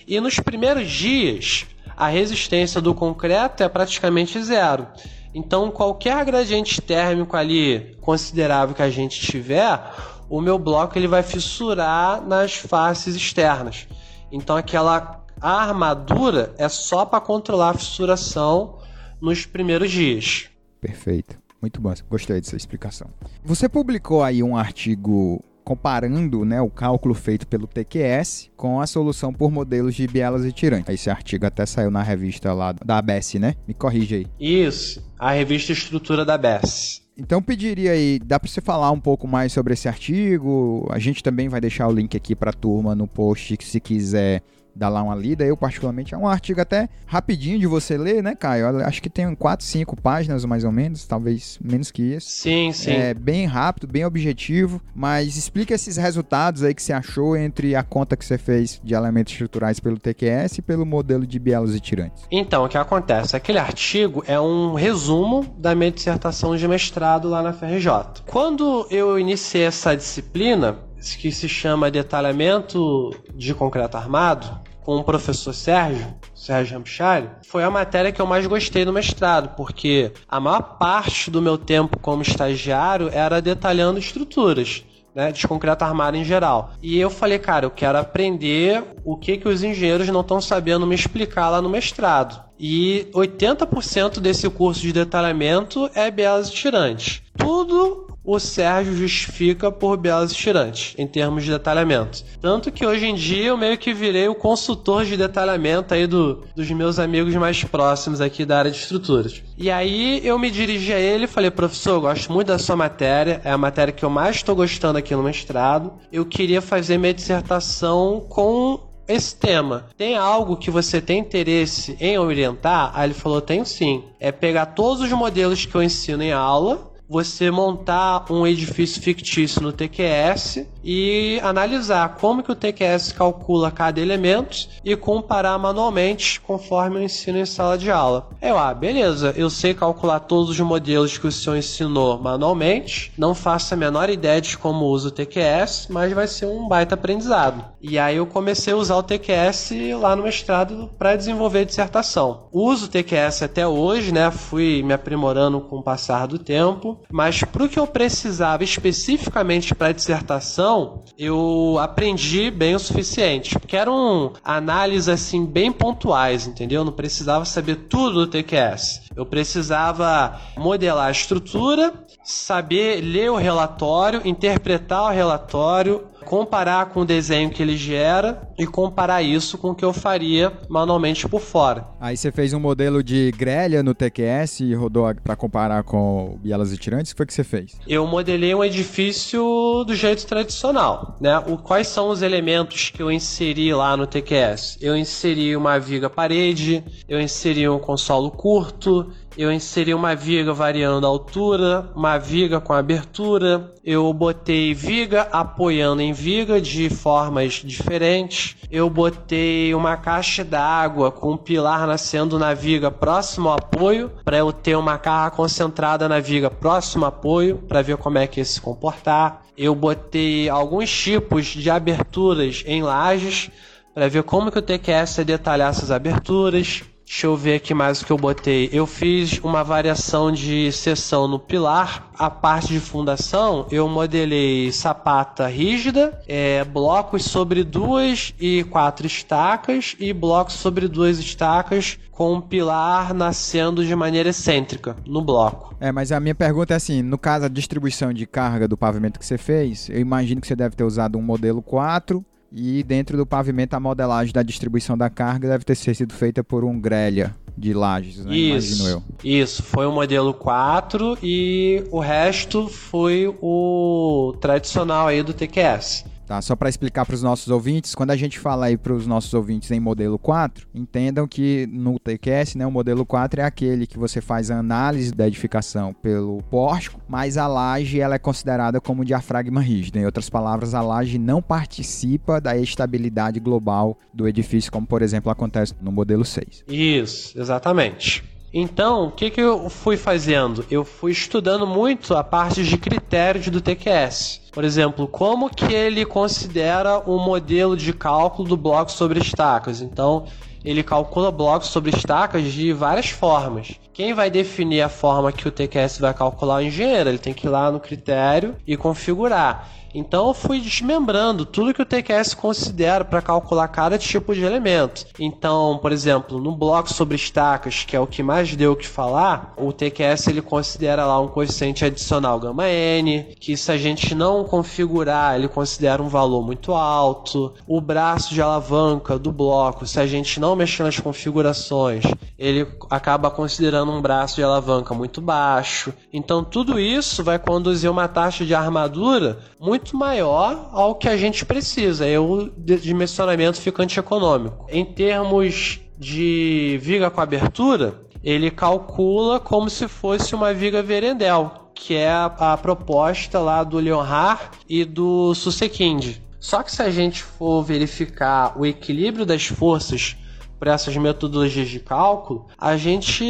E nos primeiros dias, a resistência do concreto é praticamente zero. Então, qualquer gradiente térmico ali considerável que a gente tiver, o meu bloco ele vai fissurar nas faces externas. Então, aquela armadura é só para controlar a fissuração nos primeiros dias. Perfeito. Muito bom, gostei dessa explicação. Você publicou aí um artigo comparando né, o cálculo feito pelo TQS com a solução por modelos de bielas e tirantes. Esse artigo até saiu na revista lá da ABS, né? Me corrige aí. Isso, a revista Estrutura da ABS. Então pediria aí, dá para você falar um pouco mais sobre esse artigo? A gente também vai deixar o link aqui para a turma no post, se quiser dar lá uma lida. Eu, particularmente, é um artigo até rapidinho de você ler, né, Caio? Eu acho que tem 4, 5 páginas, mais ou menos, talvez menos que isso. Sim, sim. É bem rápido, bem objetivo, mas explica esses resultados aí que você achou entre a conta que você fez de elementos estruturais pelo TQS e pelo modelo de bielos e tirantes. Então, o que acontece? Aquele artigo é um resumo da minha dissertação de mestrado lá na FRJ. Quando eu iniciei essa disciplina, que se chama Detalhamento de Concreto Armado, com o professor Sérgio, Sérgio Ramchari, foi a matéria que eu mais gostei no mestrado, porque a maior parte do meu tempo como estagiário era detalhando estruturas. Né, de concreto armado em geral. E eu falei, cara, eu quero aprender o que, que os engenheiros não estão sabendo me explicar lá no mestrado. E 80% desse curso de detalhamento é bielas tirantes. Tudo o Sérgio justifica por belas tirantes, em termos de detalhamento. Tanto que hoje em dia eu meio que virei o consultor de detalhamento aí do, dos meus amigos mais próximos aqui da área de estruturas. E aí eu me dirigi a ele e falei, professor, eu gosto muito da sua matéria, é a matéria que eu mais estou gostando aqui no mestrado. Eu queria fazer minha dissertação com esse tema. Tem algo que você tem interesse em orientar? Aí ele falou: tenho sim. É pegar todos os modelos que eu ensino em aula você montar um edifício fictício no TQS e analisar como que o TQS calcula cada elemento e comparar manualmente conforme eu ensino em sala de aula. Eu, ah, beleza, eu sei calcular todos os modelos que o senhor ensinou manualmente, não faço a menor ideia de como usa o TQS, mas vai ser um baita aprendizado. E aí eu comecei a usar o TQS lá no mestrado para desenvolver dissertação. Uso o TQS até hoje, né? Fui me aprimorando com o passar do tempo mas para o que eu precisava especificamente para dissertação, eu aprendi bem o suficiente, porque eram análises assim bem pontuais, entendeu? Eu não precisava saber tudo do TQS. Eu precisava modelar a estrutura, saber ler o relatório, interpretar o relatório, comparar com o desenho que ele gera e comparar isso com o que eu faria manualmente por fora. Aí você fez um modelo de grelha no TQS e rodou para comparar com bielas e tirantes? O que foi que você fez? Eu modelei um edifício do jeito tradicional, né? O, quais são os elementos que eu inseri lá no TQS? Eu inseri uma viga parede, eu inseri um consolo curto, eu inseri uma viga variando a altura, uma viga com abertura, eu botei viga apoiando em viga de formas diferentes, eu botei uma caixa d'água com um pilar nascendo na viga próximo ao apoio, para eu ter uma carga concentrada na viga próximo ao apoio, para ver como é que ia se comportar. Eu botei alguns tipos de aberturas em lajes, para ver como que o TQS ia detalhar essas aberturas. Deixa eu ver aqui mais o que eu botei. Eu fiz uma variação de seção no pilar. A parte de fundação eu modelei sapata rígida, é, blocos sobre duas e quatro estacas e blocos sobre duas estacas com um pilar nascendo de maneira excêntrica no bloco. É, mas a minha pergunta é assim, no caso da distribuição de carga do pavimento que você fez, eu imagino que você deve ter usado um modelo 4 e dentro do pavimento, a modelagem da distribuição da carga deve ter sido feita por um grelha de lajes, né? Isso, Imagino eu. Isso, foi o modelo 4 e o resto foi o tradicional aí do TQS. Tá? Só para explicar para os nossos ouvintes, quando a gente fala aí para os nossos ouvintes em modelo 4, entendam que no TQS, né, o modelo 4 é aquele que você faz a análise da edificação pelo pórtico, mas a laje ela é considerada como diafragma rígido. Em outras palavras, a laje não participa da estabilidade global do edifício, como por exemplo acontece no modelo 6. Isso, exatamente. Então, o que, que eu fui fazendo? Eu fui estudando muito a parte de critérios do TQS. Por exemplo, como que ele considera o modelo de cálculo do bloco sobre estacas. Então, ele calcula blocos sobre estacas de várias formas. Quem vai definir a forma que o TQS vai calcular é o engenheiro. Ele tem que ir lá no critério e configurar. Então eu fui desmembrando tudo que o TQS considera para calcular cada tipo de elemento. Então, por exemplo, no bloco sobre estacas, que é o que mais deu o que falar, o TQS ele considera lá um coeficiente adicional gama n, que se a gente não configurar, ele considera um valor muito alto. O braço de alavanca do bloco, se a gente não mexer nas configurações, ele acaba considerando um braço de alavanca muito baixo. Então tudo isso vai conduzir uma taxa de armadura muito muito maior ao que a gente precisa. É o dimensionamento ficante econômico. Em termos de viga com abertura, ele calcula como se fosse uma viga Verendel, que é a, a proposta lá do Leonhard e do Susekind. Só que se a gente for verificar o equilíbrio das forças por essas metodologias de cálculo, a gente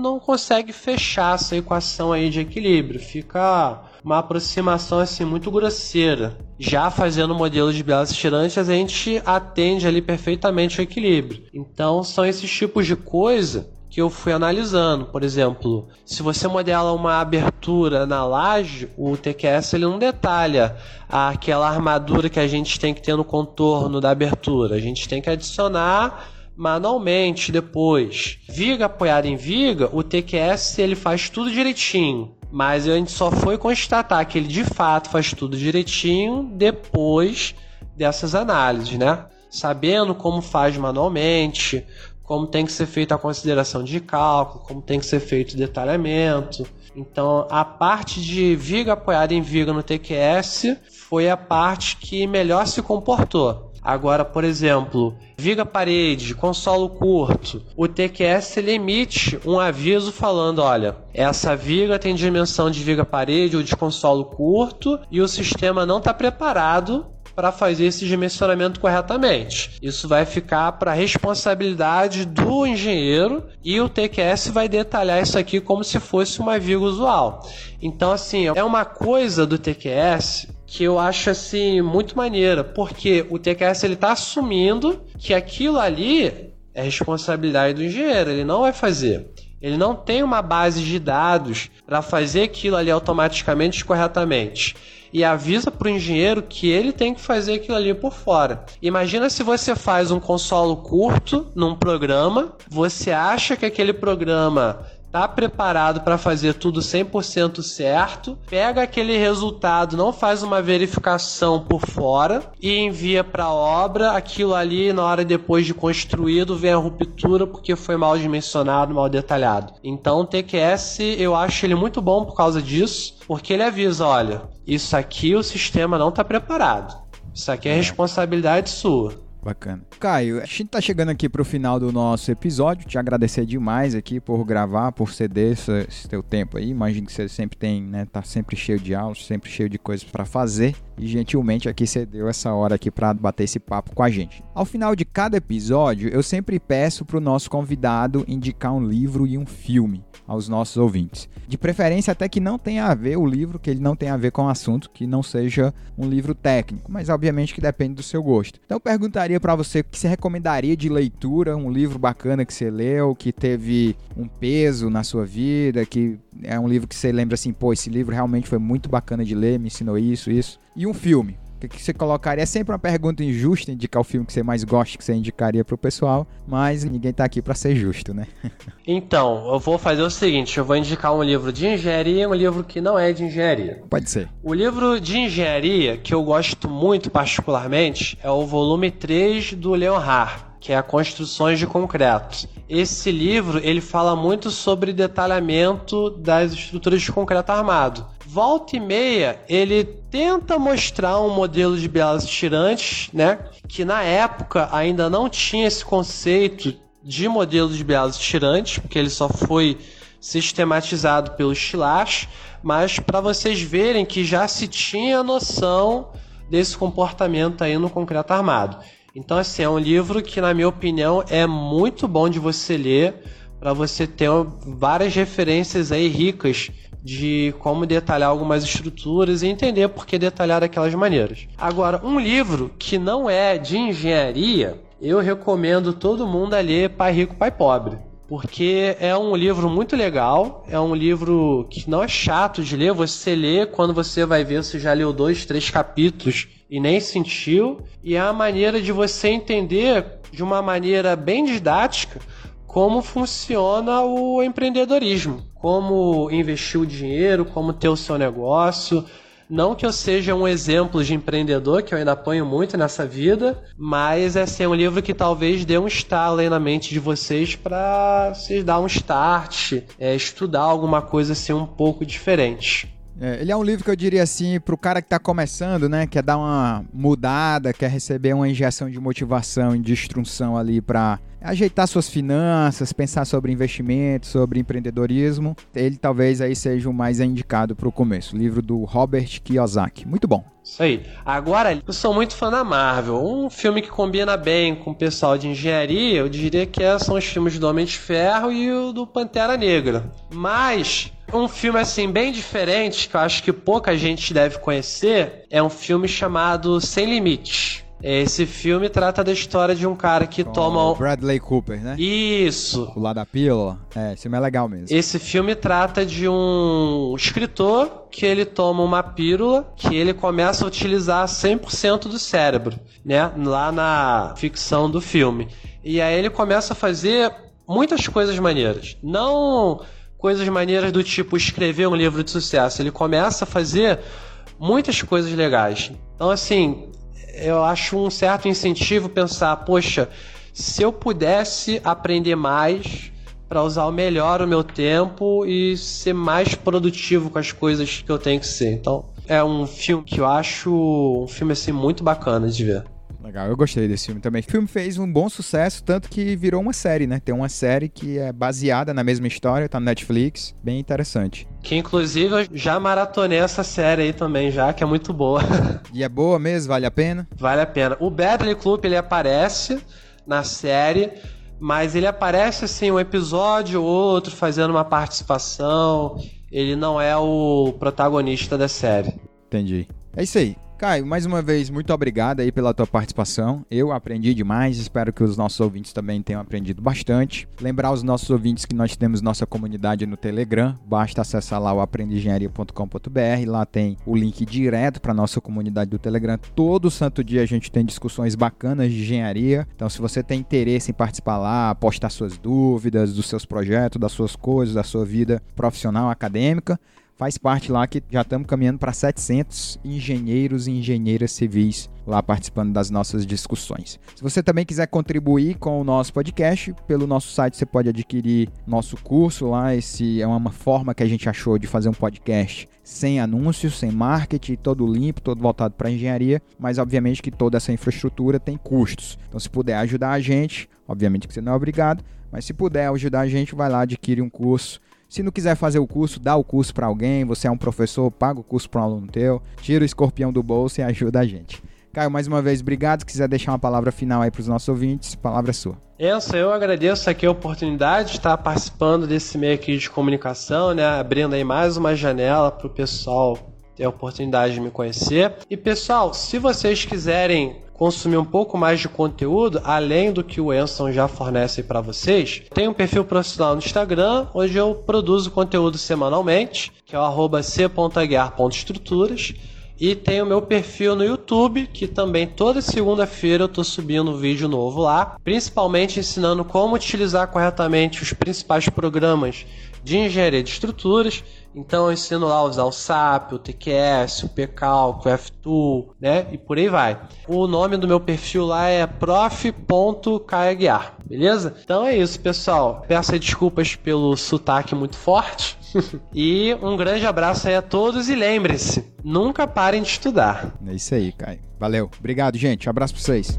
não consegue fechar essa equação aí de equilíbrio. Fica uma aproximação assim muito grosseira. Já fazendo modelo de biases tirantes, a gente atende ali perfeitamente o equilíbrio. Então, são esses tipos de coisa que eu fui analisando. Por exemplo, se você modela uma abertura na laje, o TQS ele não detalha aquela armadura que a gente tem que ter no contorno da abertura. A gente tem que adicionar manualmente depois. Viga apoiada em viga, o TQS ele faz tudo direitinho. Mas a gente só foi constatar que ele de fato faz tudo direitinho depois dessas análises, né? Sabendo como faz manualmente, como tem que ser feita a consideração de cálculo, como tem que ser feito o detalhamento. Então, a parte de viga apoiada em viga no TQS foi a parte que melhor se comportou. Agora, por exemplo, viga parede, consolo curto, o TQS ele emite um aviso falando, olha, essa viga tem dimensão de viga parede ou de consolo curto e o sistema não está preparado para fazer esse dimensionamento corretamente. Isso vai ficar para responsabilidade do engenheiro e o TQS vai detalhar isso aqui como se fosse uma viga usual. Então, assim, é uma coisa do TQS que eu acho assim muito maneira, porque o TQS ele tá assumindo que aquilo ali é responsabilidade do engenheiro, ele não vai fazer. Ele não tem uma base de dados para fazer aquilo ali automaticamente corretamente. E avisa para o engenheiro que ele tem que fazer aquilo ali por fora. Imagina se você faz um consolo curto num programa, você acha que aquele programa tá preparado para fazer tudo 100% certo, pega aquele resultado, não faz uma verificação por fora e envia para a obra, aquilo ali na hora depois de construído vem a ruptura porque foi mal dimensionado, mal detalhado. Então o TQS eu acho ele muito bom por causa disso, porque ele avisa, olha, isso aqui o sistema não está preparado. Isso aqui é, é responsabilidade sua. Bacana. Caio, a gente tá chegando aqui pro final do nosso episódio. Te agradecer demais aqui por gravar, por ceder esse, esse teu tempo aí. Imagino que você sempre tem, né? Tá sempre cheio de aulas, sempre cheio de coisas para fazer. E gentilmente aqui cedeu essa hora aqui para bater esse papo com a gente. Ao final de cada episódio, eu sempre peço pro nosso convidado indicar um livro e um filme aos nossos ouvintes. De preferência até que não tenha a ver o livro, que ele não tenha a ver com o assunto, que não seja um livro técnico, mas obviamente que depende do seu gosto. Então eu perguntaria para você o que você recomendaria de leitura, um livro bacana que você leu, que teve um peso na sua vida, que é um livro que você lembra assim, pô, esse livro realmente foi muito bacana de ler, me ensinou isso, isso. E um filme o que, você colocaria? É sempre uma pergunta injusta indicar o filme que você mais gosta, que você indicaria pro pessoal, mas ninguém tá aqui para ser justo, né? (laughs) então, eu vou fazer o seguinte: eu vou indicar um livro de engenharia e um livro que não é de engenharia. Pode ser. O livro de engenharia que eu gosto muito particularmente é o volume 3 do Leonhard que é Construções de Concreto. Esse livro ele fala muito sobre detalhamento das estruturas de concreto armado. Volta e meia, ele tenta mostrar um modelo de bielas tirantes, né? Que na época ainda não tinha esse conceito de modelo de bielas tirantes, porque ele só foi sistematizado pelo Stilash, mas para vocês verem que já se tinha noção desse comportamento aí no concreto armado. Então, assim, é um livro que, na minha opinião, é muito bom de você ler para você ter várias referências aí ricas de como detalhar algumas estruturas e entender por que detalhar daquelas maneiras. Agora, um livro que não é de engenharia, eu recomendo todo mundo a ler Pai Rico, Pai Pobre porque é um livro muito legal, é um livro que não é chato de ler, você lê quando você vai ver, você já leu dois, três capítulos e nem sentiu, e é a maneira de você entender de uma maneira bem didática como funciona o empreendedorismo, como investir o dinheiro, como ter o seu negócio, não que eu seja um exemplo de empreendedor, que eu ainda apanho muito nessa vida, mas é assim, um livro que talvez dê um estalo aí na mente de vocês para vocês dar um start, é, estudar alguma coisa assim um pouco diferente. É, ele é um livro que eu diria assim, para o cara que está começando, né, quer dar uma mudada, quer receber uma injeção de motivação e de instrução ali para ajeitar suas finanças, pensar sobre investimento, sobre empreendedorismo, ele talvez aí seja o mais indicado para o começo. Livro do Robert Kiyosaki. Muito bom. Isso aí. Agora, eu sou muito fã da Marvel. Um filme que combina bem com o pessoal de engenharia, eu diria que é, são os filmes do Homem de Ferro e o do Pantera Negra. Mas um filme assim bem diferente, que eu acho que pouca gente deve conhecer, é um filme chamado Sem Limites. Esse filme trata da história de um cara que Com toma. Bradley Cooper, né? Isso. O lado da pílula. É, esse filme é legal mesmo. Esse filme trata de um escritor que ele toma uma pílula que ele começa a utilizar 100% do cérebro, né? Lá na ficção do filme. E aí ele começa a fazer muitas coisas maneiras. Não coisas maneiras do tipo escrever um livro de sucesso. Ele começa a fazer muitas coisas legais. Então, assim, eu acho um certo incentivo pensar, poxa, se eu pudesse aprender mais para usar melhor o meu tempo e ser mais produtivo com as coisas que eu tenho que ser. Então, é um filme que eu acho um filme assim muito bacana de ver. Legal, eu gostei desse filme também. O filme fez um bom sucesso, tanto que virou uma série, né? Tem uma série que é baseada na mesma história, tá no Netflix, bem interessante. Que inclusive eu já maratonei essa série aí também já, que é muito boa. (laughs) E é boa mesmo, vale a pena? Vale a pena. O Bradley Club ele aparece na série, mas ele aparece assim um episódio ou outro fazendo uma participação. Ele não é o protagonista da série. Entendi. É isso aí. Caio, mais uma vez, muito obrigado aí pela tua participação. Eu aprendi demais, espero que os nossos ouvintes também tenham aprendido bastante. Lembrar os nossos ouvintes que nós temos nossa comunidade no Telegram, basta acessar lá o aprendengenharia.com.br, lá tem o link direto para nossa comunidade do Telegram. Todo santo dia a gente tem discussões bacanas de engenharia. Então, se você tem interesse em participar lá, postar suas dúvidas dos seus projetos, das suas coisas, da sua vida profissional, acadêmica, faz parte lá que já estamos caminhando para 700 engenheiros e engenheiras civis lá participando das nossas discussões. Se você também quiser contribuir com o nosso podcast, pelo nosso site você pode adquirir nosso curso lá. Esse é uma forma que a gente achou de fazer um podcast sem anúncios, sem marketing, todo limpo, todo voltado para engenharia, mas obviamente que toda essa infraestrutura tem custos. Então se puder ajudar a gente, obviamente que você não é obrigado, mas se puder ajudar a gente, vai lá adquire um curso se não quiser fazer o curso, dá o curso para alguém. Você é um professor, paga o curso para um aluno teu, tira o escorpião do bolso e ajuda a gente. Caio, mais uma vez, obrigado. Se quiser deixar uma palavra final aí para os nossos ouvintes, palavra é sua. Enzo, eu agradeço aqui a oportunidade de estar participando desse meio aqui de comunicação, né? Abrindo aí mais uma janela para o pessoal ter a oportunidade de me conhecer. E pessoal, se vocês quiserem consumir um pouco mais de conteúdo, além do que o Enson já fornece para vocês, tem um perfil profissional no Instagram, onde eu produzo conteúdo semanalmente, que é o c.aguiar.estruturas. E tem o meu perfil no YouTube, que também toda segunda-feira eu tô subindo um vídeo novo lá, principalmente ensinando como utilizar corretamente os principais programas de engenharia de estruturas. Então eu ensino lá a usar o SAP, o TQS, o PCalc, o F-Tool, né? E por aí vai. O nome do meu perfil lá é prof.caeguiar, beleza? Então é isso, pessoal. Peço desculpas pelo sotaque muito forte. (laughs) e um grande abraço aí a todos e lembre-se, nunca parem de estudar. É isso aí, Caio. Valeu. Obrigado, gente. abraço pra vocês.